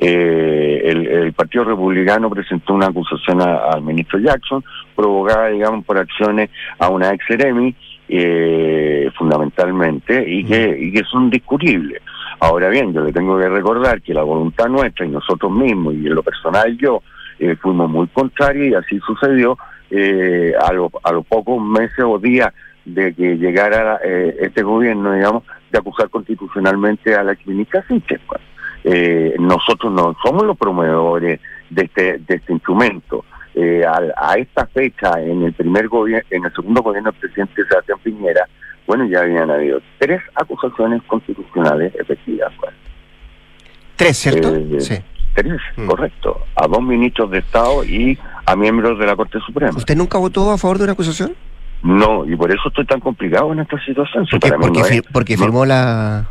Eh, el, el Partido Republicano presentó una acusación a- al ministro Jackson, provocada, digamos, por acciones a una ex eremi, eh, fundamentalmente, y que, y que son discutibles. Ahora bien, yo le tengo que recordar que la voluntad nuestra y nosotros mismos, y en lo personal yo, eh, fuimos muy contrarios y así sucedió eh, a, lo- a los pocos meses o días de que llegara eh, este gobierno, digamos, de acusar constitucionalmente a la exministra Siches. pues. Eh, nosotros no somos los promovedores de este, de este instrumento. Eh, a, esta fecha, en el primer gobierno, en el segundo gobierno del presidente Sebastián Piñera, bueno, ya habían habido tres acusaciones constitucionales efectivas. pues. Tres, ¿cierto? Eh, sí. Tres, correcto. A dos ministros de Estado y a miembros de la Corte Suprema. ¿Usted nunca votó a favor de una acusación? No, y por eso estoy tan complicado en esta situación. Si Porque, para mí porque, no es- fir- porque no- firmó la,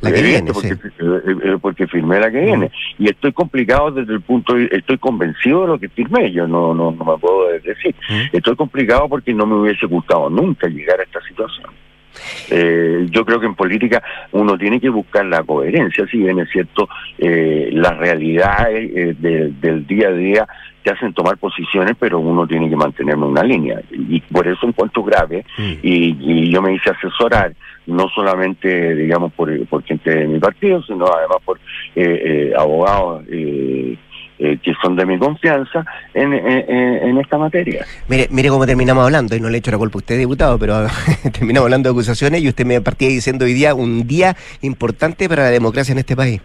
la que viene, porque, eh, eh, porque firmé la que viene. Y estoy complicado desde el punto de estoy convencido de lo que firmé, yo no, no, no me puedo decir. Estoy complicado porque no me hubiese gustado nunca llegar a esta situación. Eh, yo creo que en política uno tiene que buscar la coherencia, si bien es cierto, eh, las realidades eh, de- del día a día te hacen tomar posiciones, pero uno tiene que mantener una línea. Y por eso encuentro grave, y, y yo me hice asesorar, no solamente, digamos, por, por gente de mi partido, sino además por eh, eh, abogados eh, eh, que son de mi confianza en, en- en- en esta materia. Mire, mire cómo terminamos hablando, y no le echo la culpa a usted, diputado, pero <laughs> terminamos hablando de acusaciones y usted me partía diciendo hoy día un día importante para la democracia en este país.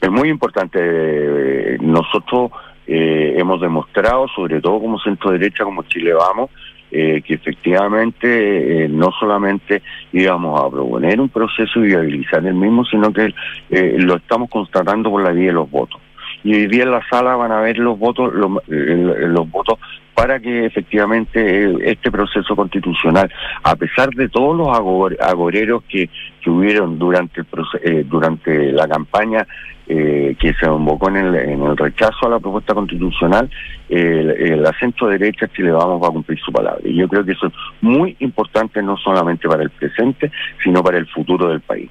Es muy importante. eh, nosotros eh, hemos demostrado, sobre todo como centro derecha, como Chile Vamos, eh, que efectivamente eh, no solamente íbamos a proponer un proceso y viabilizar el mismo, sino que eh, lo estamos constatando por la vía de los votos. Y hoy día en la sala van a ver los votos, eh, los votos para que efectivamente eh, este proceso constitucional, a pesar de todos los agor- agoreros que, que hubieron durante el proce- eh, durante la campaña eh, que se convocó en el, en el rechazo a la propuesta constitucional, eh, el, la centro derecha Chile Vamos va a cumplir su palabra. Y yo creo que eso es muy importante no solamente para el presente, sino para el futuro del país.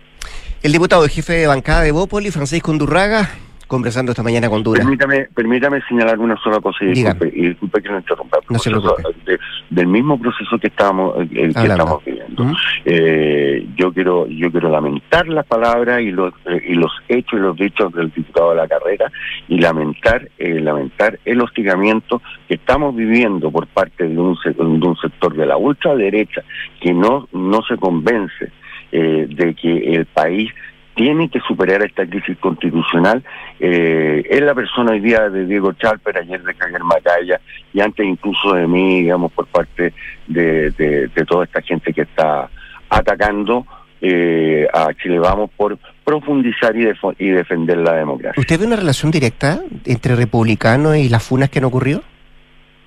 El diputado y jefe de bancada de Bópoli, Francisco Undurraga, conversando esta mañana con Dura. Permítame, permítame señalar una sola cosa y disculpe, y disculpe que lo interrumpa. No se Proceso, preocupe. de- del mismo proceso que estamos, eh, el que estamos viviendo. Eh, yo quiero, yo quiero lamentar las palabras y los eh, y los hechos y los dichos del diputado de la carrera y lamentar, eh, lamentar el hostigamiento que estamos viviendo por parte de un, de un sector de la ultraderecha que no, no se convence eh, de que el país tiene que superar esta crisis constitucional. Eh, es la persona hoy día de Diego Chalper, ayer de Javier Macaya y antes incluso de mí, digamos, por parte de, de, de toda esta gente que está atacando eh, a Chile Vamos por profundizar y, defo- y defender la democracia. ¿Usted ve una relación directa entre republicanos y las funas que han ocurrido?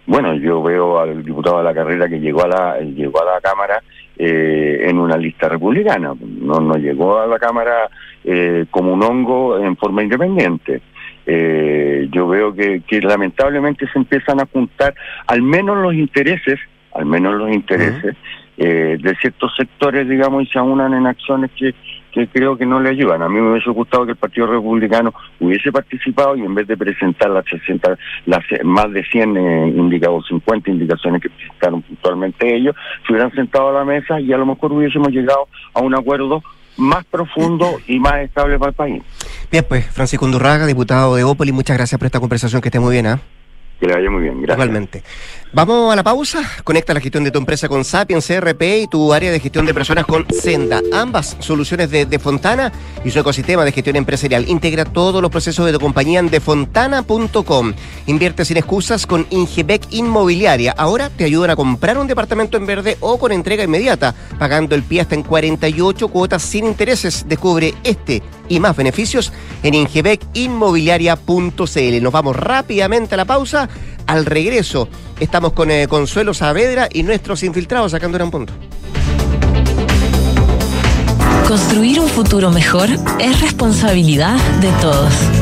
Bueno, yo veo al diputado de la carrera que llegó a la llegó a la Cámara eh, en una lista republicana, no, no llegó a la Cámara eh, como un hongo en forma independiente. Eh, yo veo que, que lamentablemente se empiezan a juntar al menos los intereses, al menos los intereses eh, de ciertos sectores, digamos, y se unan en acciones que, que creo que no le ayudan. A mí me hubiese gustado que el Partido Republicano hubiese participado y en vez de presentar las 60, las eh, más de 100 eh, indicados, 50 indicaciones que presentaron puntualmente ellos, se hubieran sentado a la mesa y a lo mejor hubiésemos llegado a un acuerdo más profundo y más estable para el país. Bien, pues, Francisco Undurraga, diputado de Ópoli, muchas gracias por esta conversación, que esté muy bien, ¿ah? Que le vaya muy bien, gracias. Igualmente. Vamos a la pausa. Conecta la gestión de tu empresa con Sapiens CRP y tu área de gestión de personas con Senda. Ambas soluciones de, de Fontana y su ecosistema de gestión empresarial. Integra todos los procesos de tu compañía en defontana.com. Invierte sin excusas con Ingebec Inmobiliaria. Ahora te ayudan a comprar un departamento en verde o con entrega inmediata, pagando el pie hasta en 48 cuotas sin intereses. Descubre este y más beneficios en ingebecinmobiliaria.cl. Nos vamos rápidamente a la pausa. Al regreso estamos con eh, Consuelo Saavedra y nuestros infiltrados sacando un punto. Construir un futuro mejor es responsabilidad de todos.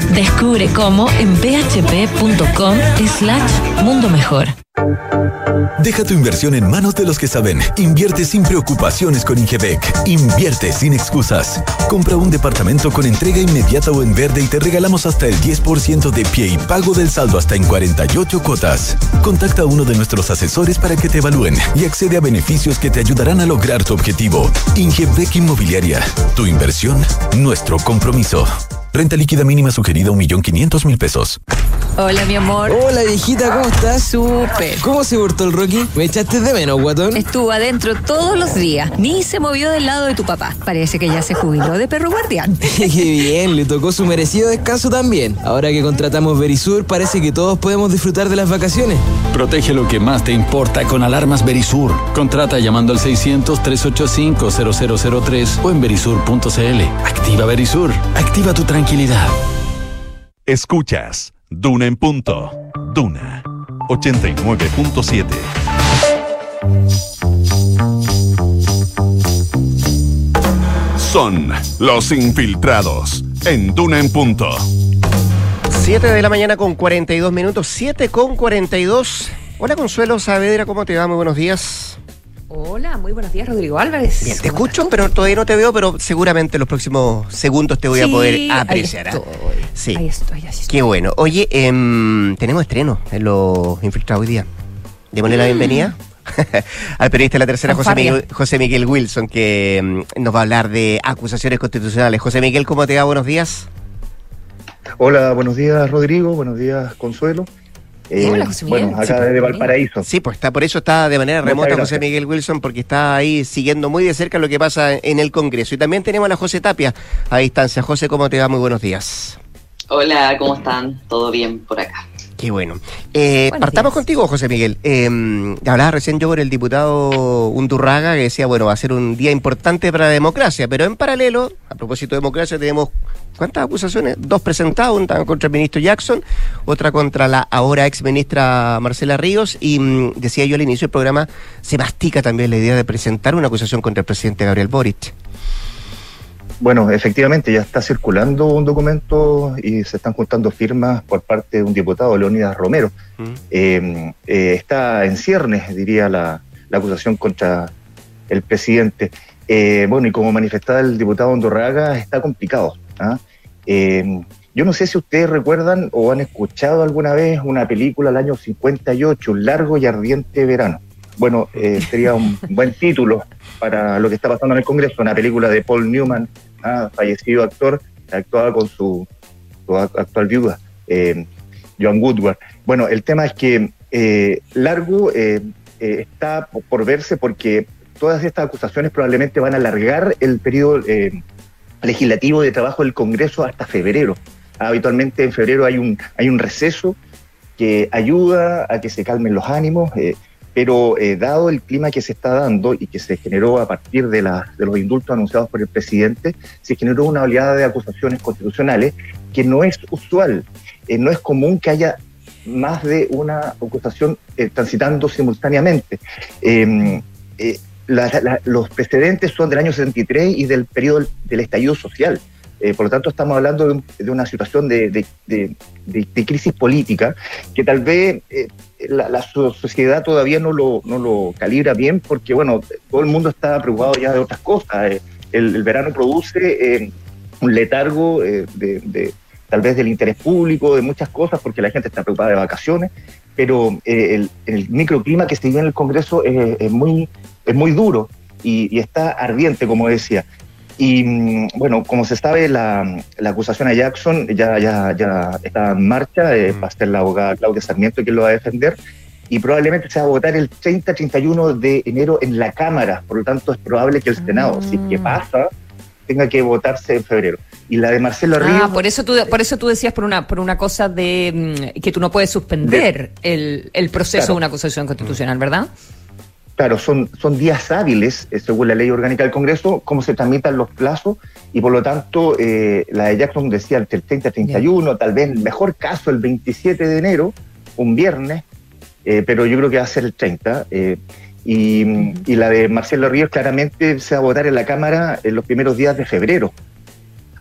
Descubre cómo en bhp.com slash mundo mejor. Deja tu inversión en manos de los que saben. Invierte sin preocupaciones con Ingebec. Invierte sin excusas. Compra un departamento con entrega inmediata o en verde y te regalamos hasta el 10% de pie y pago del saldo hasta en 48 cuotas. Contacta a uno de nuestros asesores para que te evalúen y accede a beneficios que te ayudarán a lograr tu objetivo. Ingebec Inmobiliaria. Tu inversión, nuestro compromiso. Renta líquida mínima sugerida 1.500.000 pesos. Hola, mi amor. Hola, viejita, ¿cómo estás? Súper. ¿Cómo se portó el Rocky? ¿Me echaste de menos, guatón? Estuvo adentro todos los días. Ni se movió del lado de tu papá. Parece que ya se jubiló de perro guardián. <laughs> Qué bien, le tocó su merecido descanso también. Ahora que contratamos Verisur, parece que todos podemos disfrutar de las vacaciones. Protege lo que más te importa con alarmas Verisur. Contrata llamando al 600-385-0003 o en verisur.cl. Activa Verisur. Activa tu tranquilidad. Escuchas Duna en punto. Duna 89.7. Son los infiltrados en Duna en punto. 7 de la mañana con 42 minutos, 7 con 42. Hola Consuelo Saavedra, ¿cómo te va? Muy buenos días. Hola, muy buenos días, Rodrigo Álvarez. Bien, te escucho, pero todavía no te veo, pero seguramente en los próximos segundos te voy a poder ahí apreciar. ¿ah? estoy. Sí. Ahí estoy, ahí estoy. Qué bueno. Oye, em, tenemos estreno en los infiltrados hoy día. Démosle la Mm. bienvenida <laughs> al periodista de la tercera, José. Miguel, José Miguel Wilson, que em, nos va a hablar de acusaciones constitucionales. José Miguel, ¿cómo te va? Buenos días. Hola, buenos días Rodrigo, buenos días Consuelo. Eh, Hola, José Miguel. Bueno, acá Sí, desde Valparaíso. Sí, pues está por eso está de manera remota. José Miguel Wilson, porque está ahí siguiendo muy de cerca lo que pasa en el Congreso. Y también tenemos a la José Tapia a distancia. José, ¿cómo te va? Muy buenos días. Hola, ¿cómo están? ¿Todo bien por acá? Qué bueno. Eh, partamos días. contigo, José Miguel. Eh, hablaba recién yo con el diputado Undurraga que decía, bueno, va a ser un día importante para la democracia, pero en paralelo, a propósito de democracia, tenemos ¿cuántas acusaciones? Dos presentadas, una contra el ministro Jackson, otra contra la ahora ex ministra Marcela Ríos, y mm, decía yo al inicio del programa, se mastica también la idea de presentar una acusación contra el presidente Gabriel Boric. Bueno, efectivamente ya está circulando un documento y se están juntando firmas por parte de un diputado, Leonidas Romero. Eh, eh, está en ciernes, diría la, la acusación contra el presidente. Eh, bueno, y como manifestaba el diputado Ondorraga, está complicado. ¿ah? Eh, yo no sé si ustedes recuerdan o han escuchado alguna vez una película del año 58, Un largo y ardiente verano. bueno, eh, sería un buen título para lo que está pasando en el Congreso, una película de Paul Newman, ah, fallecido actor, actuaba con su, su ac- actual viuda, eh, Joan Woodward. Bueno, el tema es que eh, Largo eh, eh, está po- por verse porque todas estas acusaciones probablemente van a alargar el periodo legislativo de trabajo del Congreso hasta febrero. Habitualmente en febrero hay un, hay un receso que ayuda a que se calmen los ánimos, pero eh, dado el clima que se está dando y que se generó a partir de, los indultos anunciados por el presidente, se generó una oleada de acusaciones constitucionales que no es usual, eh, no es común que haya más de una acusación eh, transitando simultáneamente. La- los precedentes son del año 73 y del periodo del estallido social. Por lo tanto, estamos hablando de, un- de una situación de, de- crisis política que tal vez la, la so- sociedad todavía no lo, no lo calibra bien porque, bueno, todo el mundo está preocupado ya de otras cosas. Eh, el, verano produce eh, un letargo eh, de, tal vez del interés público, de muchas cosas, porque la gente está preocupada de vacaciones, pero el, microclima que se vive en el Congreso es, muy, es muy duro y está ardiente, como decía. Y mm, bueno, como se sabe, la, la acusación a Jackson ya, ya, ya está en marcha, eh, va a ser la abogada Claudia Sarmiento quien lo va a defender, y probablemente se va a votar el 30-31 de enero en la Cámara, por lo tanto es probable que el Senado, si es que pasa, tenga que votarse en febrero. Y la de Marcelo Ríos... Ah, por eso tú, por eso tú decías por una, por una cosa de mm, que tú no puedes suspender el, el proceso Claro. de una acusación constitucional, ¿verdad? Claro, son, son días hábiles, eh, según la ley orgánica del Congreso, cómo se tramitan los plazos, y por lo tanto, eh, la de Jackson decía entre el 30 y 31, tal vez, mejor caso, el 27 de enero, un viernes, eh, pero yo creo que va a ser el 30. eh, y, y la de Marcelo Ríos claramente se va a votar en la Cámara en los primeros días de febrero.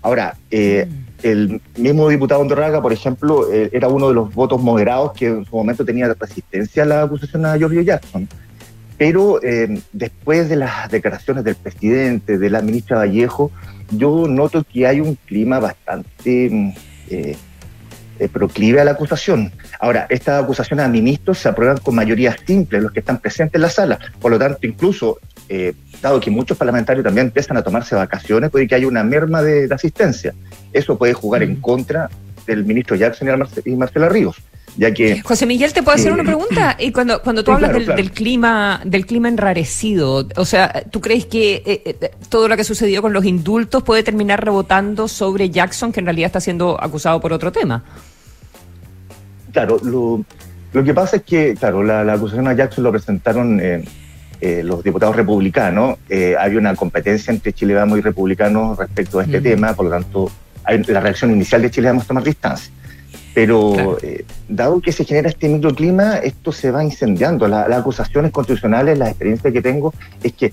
Ahora, eh, el mismo diputado Andorraga, por ejemplo, eh, era uno de los votos moderados que en su momento tenía resistencia a la acusación a Giorgio Jackson. Pero eh, después de las declaraciones del presidente, de la ministra Vallejo, yo noto que hay un clima bastante mm, eh, eh, proclive a la acusación. Ahora, estas acusaciones a ministros se aprueban con mayoría simple, los que están presentes en la sala. Por lo tanto, incluso, eh, dado que muchos parlamentarios también empiezan a tomarse vacaciones, puede que haya una merma de, de asistencia. Eso puede jugar en contra del ministro Jackson y, Marce- y Marcela Ríos, ya que... <laughs> José Miguel, ¿te puedo hacer Eh, una pregunta? <clears throat> Y cuando, cuando tú hablas claro, del, claro. del clima, del clima enrarecido, o sea, ¿tú crees que eh, eh, todo lo que ha sucedido con los indultos puede terminar rebotando sobre Jackson, que en realidad está siendo acusado por otro tema? Claro, lo, lo que pasa es que, claro, la, la acusación a Jackson lo presentaron eh, eh, los diputados republicanos. Eh, hay una competencia entre Chile Vamos y republicanos respecto a este Ujú. tema, por lo tanto, hay, la reacción inicial de Chile Vamos a tomar distancia. Pero eh, dado que se genera este microclima, esto se va incendiando. La- las acusaciones constitucionales, la experiencia que tengo, es que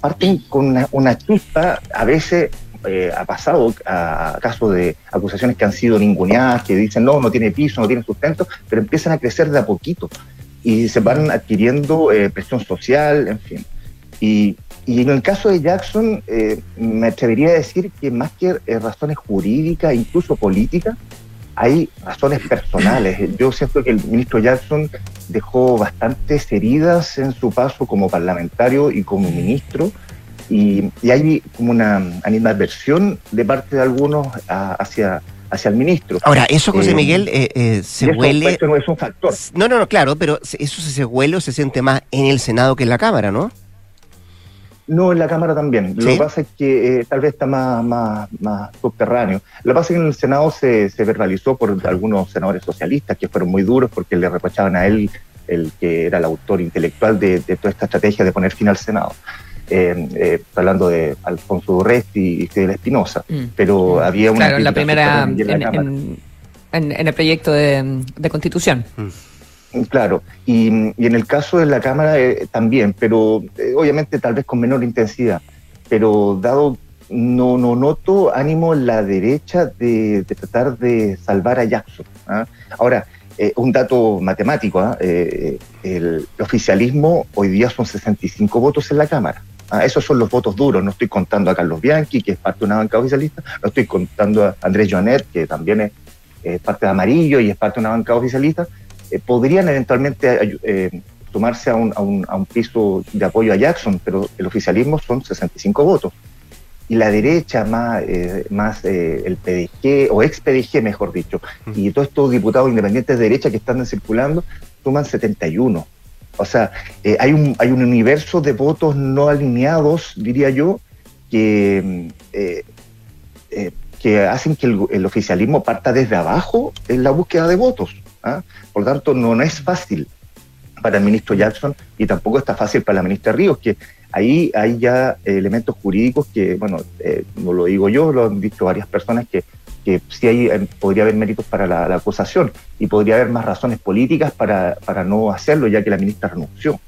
parten con una, una chispa, a veces eh, ha pasado a, a casos de acusaciones que han sido ninguneadas, que dicen no, no tiene piso, no tiene sustento, pero empiezan a crecer de a poquito y se van adquiriendo eh, presión social, en fin. Y, y en el caso de Jackson, eh, me atrevería a decir que más que razones jurídicas, incluso políticas, hay razones personales. Yo siento que el ministro Jackson dejó bastantes heridas en su paso como parlamentario y como ministro, y, y hay como una animadversión de parte de algunos a- hacia, hacia el ministro. Ahora, eso, José Eh, Miguel, eh, eh, se eso, huele. esto no es un factor. No, no, no, claro, pero se- eso se huele o se siente más en el Senado que en la Cámara, ¿no? No, en la Cámara también. Lo que pasa es que eh, tal vez está más, más, más subterráneo. Lo que pasa es que en el Senado se, se verbalizó por algunos senadores socialistas que fueron muy duros porque le reprochaban a él el que era el autor intelectual de, de toda esta estrategia de poner fin al Senado. Eh, eh, hablando de Alfonso Durresti y Fidel Espinosa. Mm. Pero había una... Claro, en la primera, en, en la Cámara. en- en- en el proyecto de, de constitución. Claro, y, y en el caso de la Cámara eh, también, pero eh, obviamente tal vez con menor intensidad. Pero dado, no, no noto ánimo en la derecha de, tratar de salvar a Jackson. ¿ah? Ahora, eh, un dato matemático, ¿ah? El oficialismo hoy día son 65 votos en la Cámara. ¿ah? Esos son los votos duros, no estoy contando a Carlos Bianchi, que es parte de una banca oficialista, no estoy contando a Andrés Joanet, que también es eh, parte de Amarillo y es parte de una banca oficialista, eh, podrían eventualmente eh, sumarse a un, a, un, a un piso de apoyo a Jackson, pero el oficialismo son 65 votos. Y la derecha, más, eh, más eh, el PDG, o ex PDG mejor dicho, y todos estos diputados independientes de derecha que están circulando, suman 71. O sea, eh, hay, un, hay un universo de votos no alineados, diría yo, que, mm, que hacen que el, el oficialismo parta desde abajo en la búsqueda de votos. ¿Ah? Por lo tanto, no, no es fácil para el ministro Jackson y tampoco está fácil para la ministra Ríos, que ahí hay ya elementos jurídicos que, bueno, eh, no lo digo yo, lo han dicho varias personas, que, que sí hay, eh, podría haber méritos para la, la acusación y podría haber más razones políticas para, para no hacerlo, ya que la ministra renunció.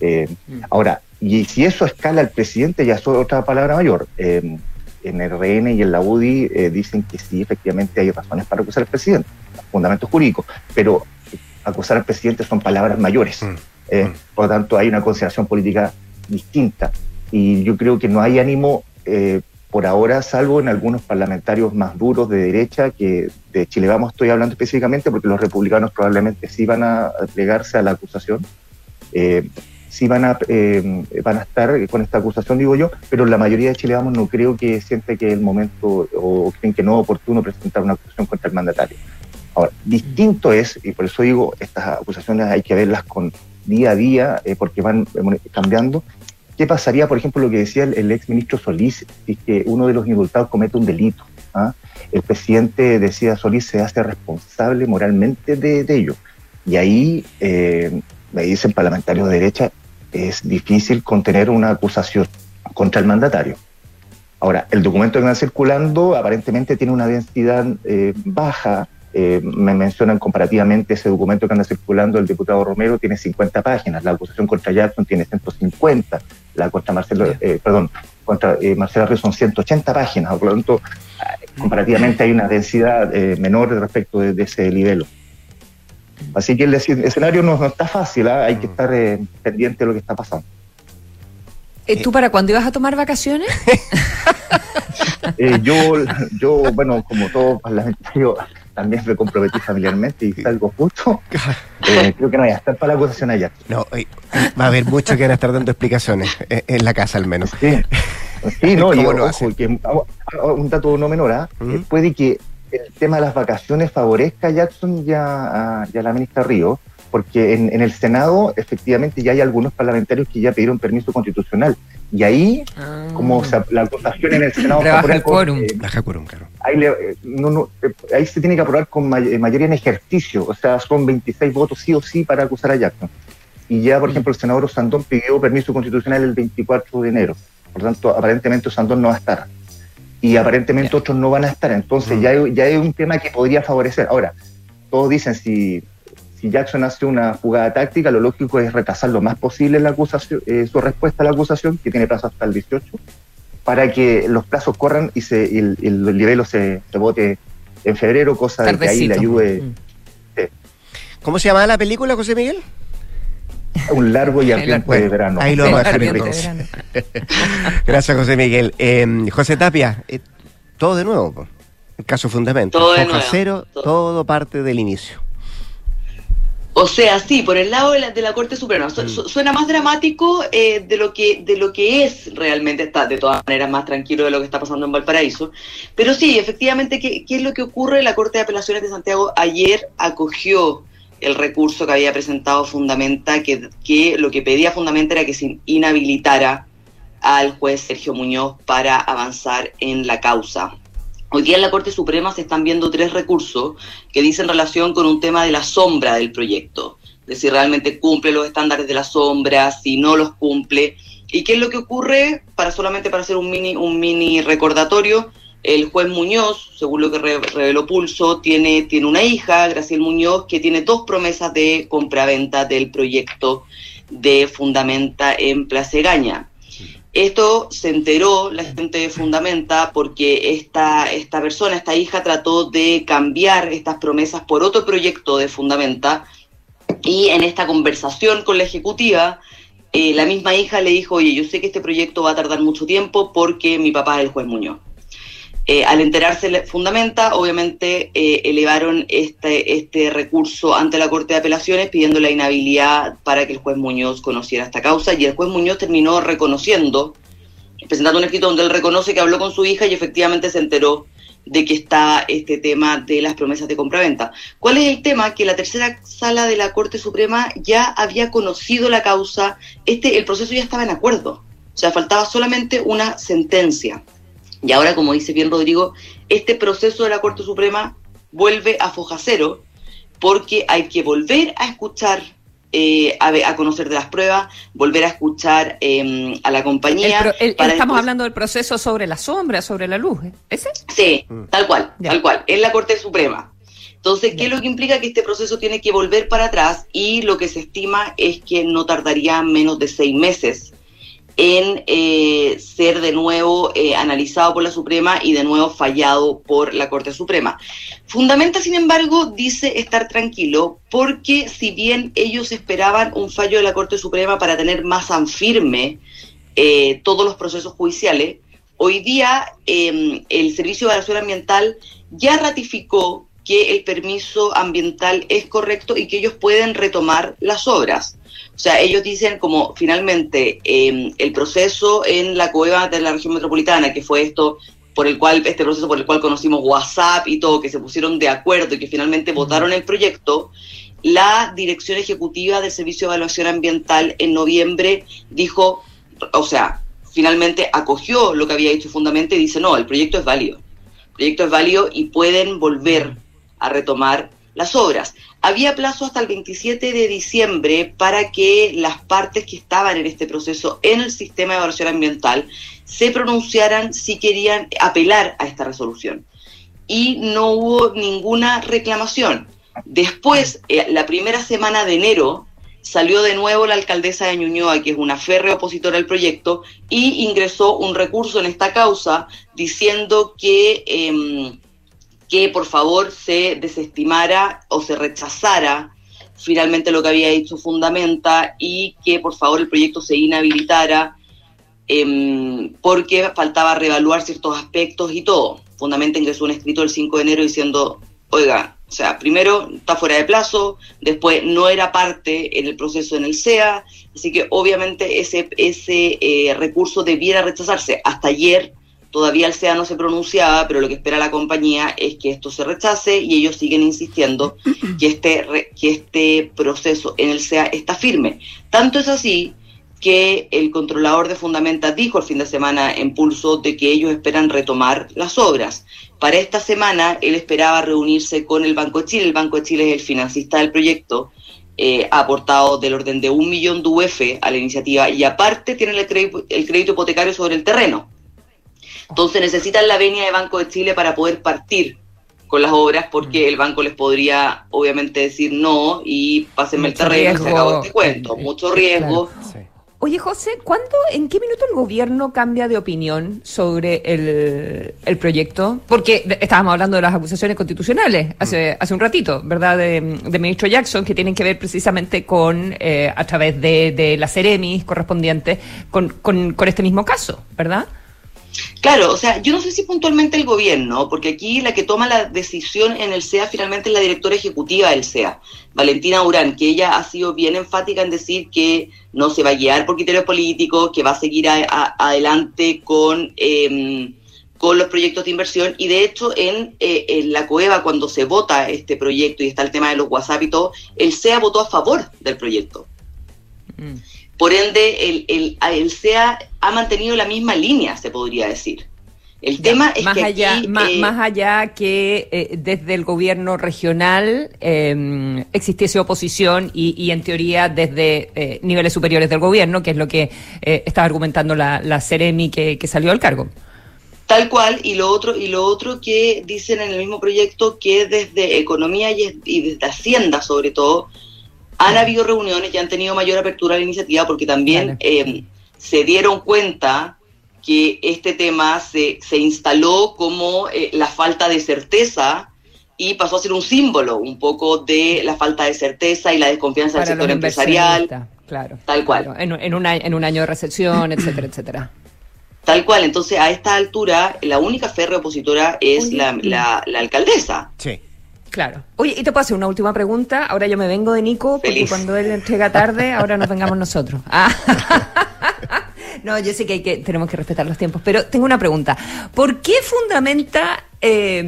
Eh, Ahora, y si eso escala al presidente, ya es otra palabra mayor. En el RN y en la UDI eh, dicen que sí, efectivamente hay razones para acusar al presidente, fundamentos jurídicos, pero acusar al presidente son palabras mayores. Eh, Por lo tanto, hay una consideración política distinta. Y yo creo que no hay ánimo eh, por ahora, salvo en algunos parlamentarios más duros de derecha, que de Chile Vamos estoy hablando específicamente, porque los republicanos probablemente sí van a plegarse a la acusación. Eh, sí van a, eh, van a estar con esta acusación, digo yo, pero la mayoría de Chile Vamos no creo que siente que el momento o creen que no es oportuno presentar una acusación contra el mandatario. Ahora, distinto es, y por eso digo, estas acusaciones hay que verlas con día a día, eh, porque van eh, cambiando. ¿Qué pasaría, por ejemplo, lo que decía el, el ex ministro Solís, es que uno de los indultados comete un delito? ¿ah? El presidente decía Solís se hace responsable moralmente de, de ello. Y ahí, me dicen parlamentarios de derecha, es difícil contener una acusación contra el mandatario. Ahora, el documento que va circulando aparentemente tiene una densidad eh, baja. Eh, me mencionan comparativamente ese documento que anda circulando el diputado Romero tiene 50 páginas, la acusación contra Jackson tiene 150, la contra Marcelo, eh, perdón, contra eh, Marcelo Ríos son 180 páginas, por lo tanto, eh, comparativamente hay una densidad menor respecto de, de ese nivel. Así que el escen- escenario no, no está fácil, ¿ah? hay que estar eh, pendiente de lo que está pasando. Eh, ¿Tú para cuándo ibas a tomar vacaciones? <laughs> Eh, yo, yo, bueno, como todo parlamentario, <laughs> también me comprometí familiarmente y salgo justo. Eh, creo que no voy a estar para la acusación allá. No, va a haber muchos que van a estar dando explicaciones, en la casa al menos. Sí, sí <laughs> no, y ¿Cómo lo ojo, que, ah, ah, un dato no menor, ¿ah? Eh, puede que el tema de las vacaciones favorezca a Jackson y a, a- y a la ministra Río, porque en, en el Senado efectivamente ya hay algunos parlamentarios que ya pidieron permiso constitucional. Y ahí, como se- la acusación en el Senado... aprueba el quórum. eh, Baja quórum, claro. ahí, le- no, no, ahí se tiene que aprobar con may- eh, mayoría en ejercicio, o sea, son 26 votos sí o sí para acusar a Jackson. Y ya, por ejemplo, el senador Osandón pidió permiso constitucional el 24 de enero. Por tanto, aparentemente Osandón no va a estar. Y aparentemente otros no van a estar. Entonces, ya, hay- ya es un tema que podría favorecer. Ahora, todos dicen si, si Jackson hace una jugada táctica, lo lógico es retrasar lo más posible la acusación, eh, su respuesta a la acusación, que tiene plazo hasta el 18 para que los plazos corran y, se, y el, y el libelo se, se vote en febrero, cosa de que ahí le ayude ¿Cómo se llamaba la película, José Miguel? Un largo y ardiente Bueno, verano. Ahí lo vamos a dejar. <laughs> Gracias, José Miguel. Eh, José Tapia, eh, todo de nuevo. po. Caso fundamento. Todo de nuevo, cero, todo parte del inicio. O sea, sí, por el lado de la, de la Corte Suprema. Su- su- suena más dramático eh, de lo que de lo que es realmente. Está de todas maneras más tranquilo de lo que está pasando en Valparaíso. Pero sí, efectivamente, ¿qué, qué es lo que ocurre? La Corte de Apelaciones de Santiago ayer acogió el recurso que había presentado Fundamenta, que, que lo que pedía Fundamenta era que se inhabilitara al juez Sergio Muñoz para avanzar en la causa. Hoy día en la Corte Suprema se están viendo tres recursos que dicen relación con un tema de la sombra del proyecto, de si realmente cumple los estándares de la sombra, si no los cumple. ¿Y qué es lo que ocurre? Para solamente para hacer un mini, un mini recordatorio, el juez Muñoz, según lo que re- reveló Pulso, tiene, tiene una hija, Graciel Muñoz, que tiene dos promesas de compraventa del proyecto de Fundamenta en Plaza Egaña. Esto se enteró la gente de Fundamenta porque esta, esta persona, esta hija, trató de cambiar estas promesas por otro proyecto de Fundamenta y en esta conversación con la ejecutiva, eh, la misma hija le dijo, oye, yo sé que este proyecto va a tardar mucho tiempo porque mi papá es el juez Muñoz. Eh, al enterarse Fundamenta, obviamente eh, elevaron este, este recurso ante la Corte de Apelaciones pidiendo la inhabilidad para que el juez Muñoz conociera esta causa y el juez Muñoz terminó reconociendo, presentando un escrito donde él reconoce que habló con su hija y efectivamente se enteró de que está este tema de las promesas de compraventa. ¿Cuál es el tema? Que la tercera sala de la Corte Suprema ya había conocido la causa, este, el proceso ya estaba en acuerdo, o sea, faltaba solamente una sentencia. Y ahora, como dice bien Rodrigo, este proceso de la Corte Suprema vuelve a foja cero porque hay que volver a escuchar, eh, a, ve- a conocer de las pruebas, volver a escuchar eh, a la El compañía. pro- el- para estamos después- hablando del proceso sobre la sombra, sobre la luz. ¿eh? ¿Ese? Sí, tal cual, tal cual, en la Corte Suprema. Entonces, ¿qué es lo que implica que este proceso tiene que volver para atrás? Y lo que se estima es que no tardaría menos de seis meses en eh, ser de nuevo eh, analizado por la Suprema y de nuevo fallado por la Corte Suprema. Fundamenta, sin embargo, dice estar tranquilo porque si bien ellos esperaban un fallo de la Corte Suprema para tener más firme eh, todos los procesos judiciales, hoy día eh, el Servicio de Evaluación Ambiental ya ratificó que el permiso ambiental es correcto y que ellos pueden retomar las obras. O sea, ellos dicen como finalmente eh, el proceso en la cueva de la región metropolitana, que fue esto por el cual, este proceso por el cual conocimos WhatsApp y todo, que se pusieron de acuerdo y que finalmente votaron el proyecto, la dirección ejecutiva del Servicio de Evaluación Ambiental en noviembre dijo, o sea, finalmente acogió lo que había dicho Fundamente y dice, no, el proyecto es válido. El proyecto es válido y pueden volver a retomar las obras. Había plazo hasta el 27 de diciembre para que las partes que estaban en este proceso en el sistema de evaluación ambiental se pronunciaran si querían apelar a esta resolución. Y no hubo ninguna reclamación. Después, eh, la primera semana de enero, salió de nuevo la alcaldesa de Ñuñoa, que es una férrea opositora al proyecto, y ingresó un recurso en esta causa diciendo que, em, que por favor se desestimara o se rechazara finalmente lo que había dicho Fundamenta y que por favor el proyecto se inhabilitara em, porque faltaba reevaluar ciertos aspectos y todo. Fundamenta ingresó un escrito el 5 de enero diciendo, oiga, o sea, primero está fuera de plazo, después no era parte en el proceso en el SEA, así que obviamente ese, ese eh, recurso debiera rechazarse. Hasta ayer todavía el SEA no se pronunciaba, pero lo que espera la compañía es que esto se rechace y ellos siguen insistiendo que este, que este proceso en el SEA está firme. Tanto es así que el controlador de Fundamenta dijo el fin de semana en Pulso de que ellos esperan retomar las obras. Para esta semana él esperaba reunirse con el Banco de Chile. El Banco de Chile es el financista del proyecto. eh, ha aportado del orden de un millón de UF a la iniciativa y aparte tienen el el crédito hipotecario sobre el terreno. Entonces necesitan la venia de Banco de Chile para poder partir con las obras porque el banco les podría obviamente decir no y pásenme el terreno y se riesgo. acabó este cuento. Mucho riesgo. Oye, José, ¿cuándo, en qué minuto el gobierno cambia de opinión sobre el, el proyecto? Porque estábamos hablando de las acusaciones constitucionales hace, hace un ratito, ¿verdad? De, de ministro Jackson, que tienen que ver precisamente con, eh, a través de, de las Ceremis correspondientes, con, con, con este mismo caso, ¿verdad? Claro, o sea, yo no sé si puntualmente el gobierno, porque aquí la que toma la decisión en el SEA finalmente es la directora ejecutiva del SEA, Valentina Urán, que ella ha sido bien enfática en decir que no se va a guiar por criterios políticos, que va a seguir a- adelante con, em, con los proyectos de inversión. Y de hecho, en, eh, en la COEVA, cuando se vota este proyecto y está el tema de los WhatsApp y todo, el SEA votó a favor del proyecto. Por ende, el, el, el SEA ha mantenido la misma línea, se podría decir. El tema es más que allá, aquí, más, eh, más allá que eh, desde el gobierno regional eh, existiese oposición y, y en teoría desde eh, niveles superiores del gobierno, que es lo que eh, estaba argumentando la, la Ceremi que, que salió al cargo. Tal cual, y lo otro, y lo otro que dicen en el mismo proyecto que desde economía y desde Hacienda sobre todo, han habido reuniones y han tenido mayor apertura a la iniciativa porque también eh, se dieron cuenta que este tema se, se instaló como eh, la falta de certeza y pasó a ser un símbolo un poco de la falta de certeza y la desconfianza del Para sector empresarial. Claro. Tal cual. claro, en, en un, año- en un año de recesión, <clears throat> etcétera, etcétera. Tal cual, entonces a esta altura la única férrea opositora es la, la, la alcaldesa. Sí. Claro. Oye, y te puedo hacer una última pregunta. Ahora yo me vengo de Nico, porque Feliz. cuando él entrega tarde, ahora nos vengamos nosotros. Ah. <laughs> No, yo sé que, hay que tenemos que respetar los tiempos, pero tengo una pregunta. ¿Por qué fundamenta, eh,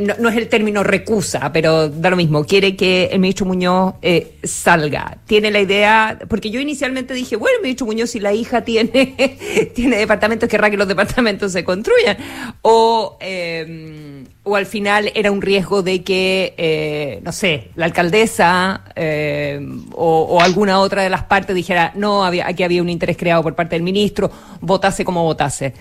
no, no es el término recusa, pero da lo mismo, quiere que el ministro Muñoz eh, salga? ¿Tiene la idea? Porque yo inicialmente dije, bueno, el ministro Muñoz, si la hija tiene, <laughs> tiene departamentos, querrá que los departamentos se construyan. O, eh, o al final era un riesgo de que, eh, no sé, la alcaldesa eh, o, o alguna otra de las partes dijera, no, había, aquí había un interés creado por parte del ministro, votase como votase.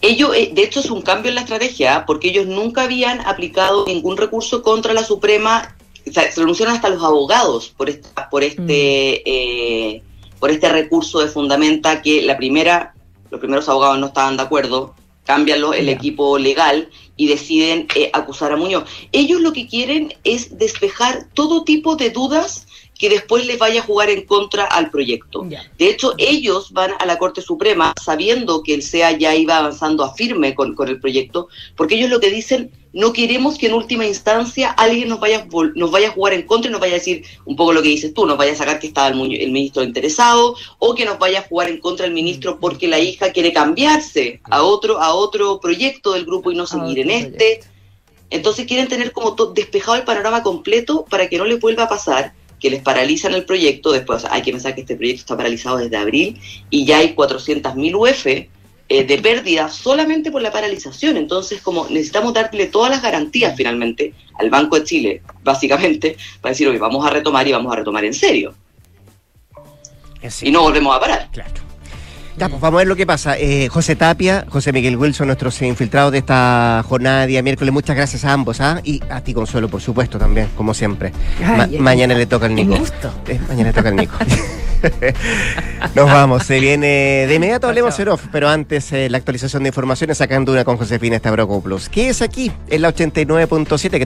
Ellos, eh, de hecho, es un cambio en la estrategia, porque ellos nunca habían aplicado ningún recurso contra la Suprema. O sea, se renunciaron hasta los abogados por, esta- por este eh, por este recurso de fundamenta que la primera, los primeros abogados no estaban de acuerdo, cambian lo- el equipo legal y deciden eh, acusar a Muñoz. Ellos lo que quieren es despejar todo tipo de dudas que después les vaya a jugar en contra al proyecto. De hecho, ellos van a la Corte Suprema sabiendo que el SEA ya iba avanzando a firme con, con el proyecto, porque ellos lo que dicen, no queremos que en última instancia alguien nos vaya, nos vaya a jugar en contra y nos vaya a decir un poco lo que dices tú, nos vaya a sacar que estaba el, el ministro interesado, o que nos vaya a jugar en contra el ministro porque la hija quiere cambiarse a otro, a otro proyecto del grupo y no seguir en este. Entonces quieren tener como despejado el panorama completo para que no les vuelva a pasar que les paralizan el proyecto. Después hay que pensar que este proyecto está paralizado desde abril y ya hay 400.000 UF eh, de pérdida solamente por la paralización. Entonces, como necesitamos darle todas las garantías finalmente al Banco de Chile, básicamente, para decir, oye, vamos a retomar y vamos a retomar en serio. Y no volvemos a parar. Claro. Ya, pues vamos a ver lo que pasa. Eh, José Tapia, José Miguel Wilson, nuestros infiltrados de esta jornada de día miércoles, muchas gracias a ambos, ¿ah? Y a ti, Consuelo, por supuesto, también, como siempre. Ay, Ma- el mañana le toca al El Nico. gusto. <laughs> Eh, mañana le toca al Nico. <laughs> Nos vamos, se viene de inmediato hablemos en off, pero antes eh, la actualización de informaciones sacando una con Josefina Estabrocopoulos. ¿Qué es aquí? En la 89.7 que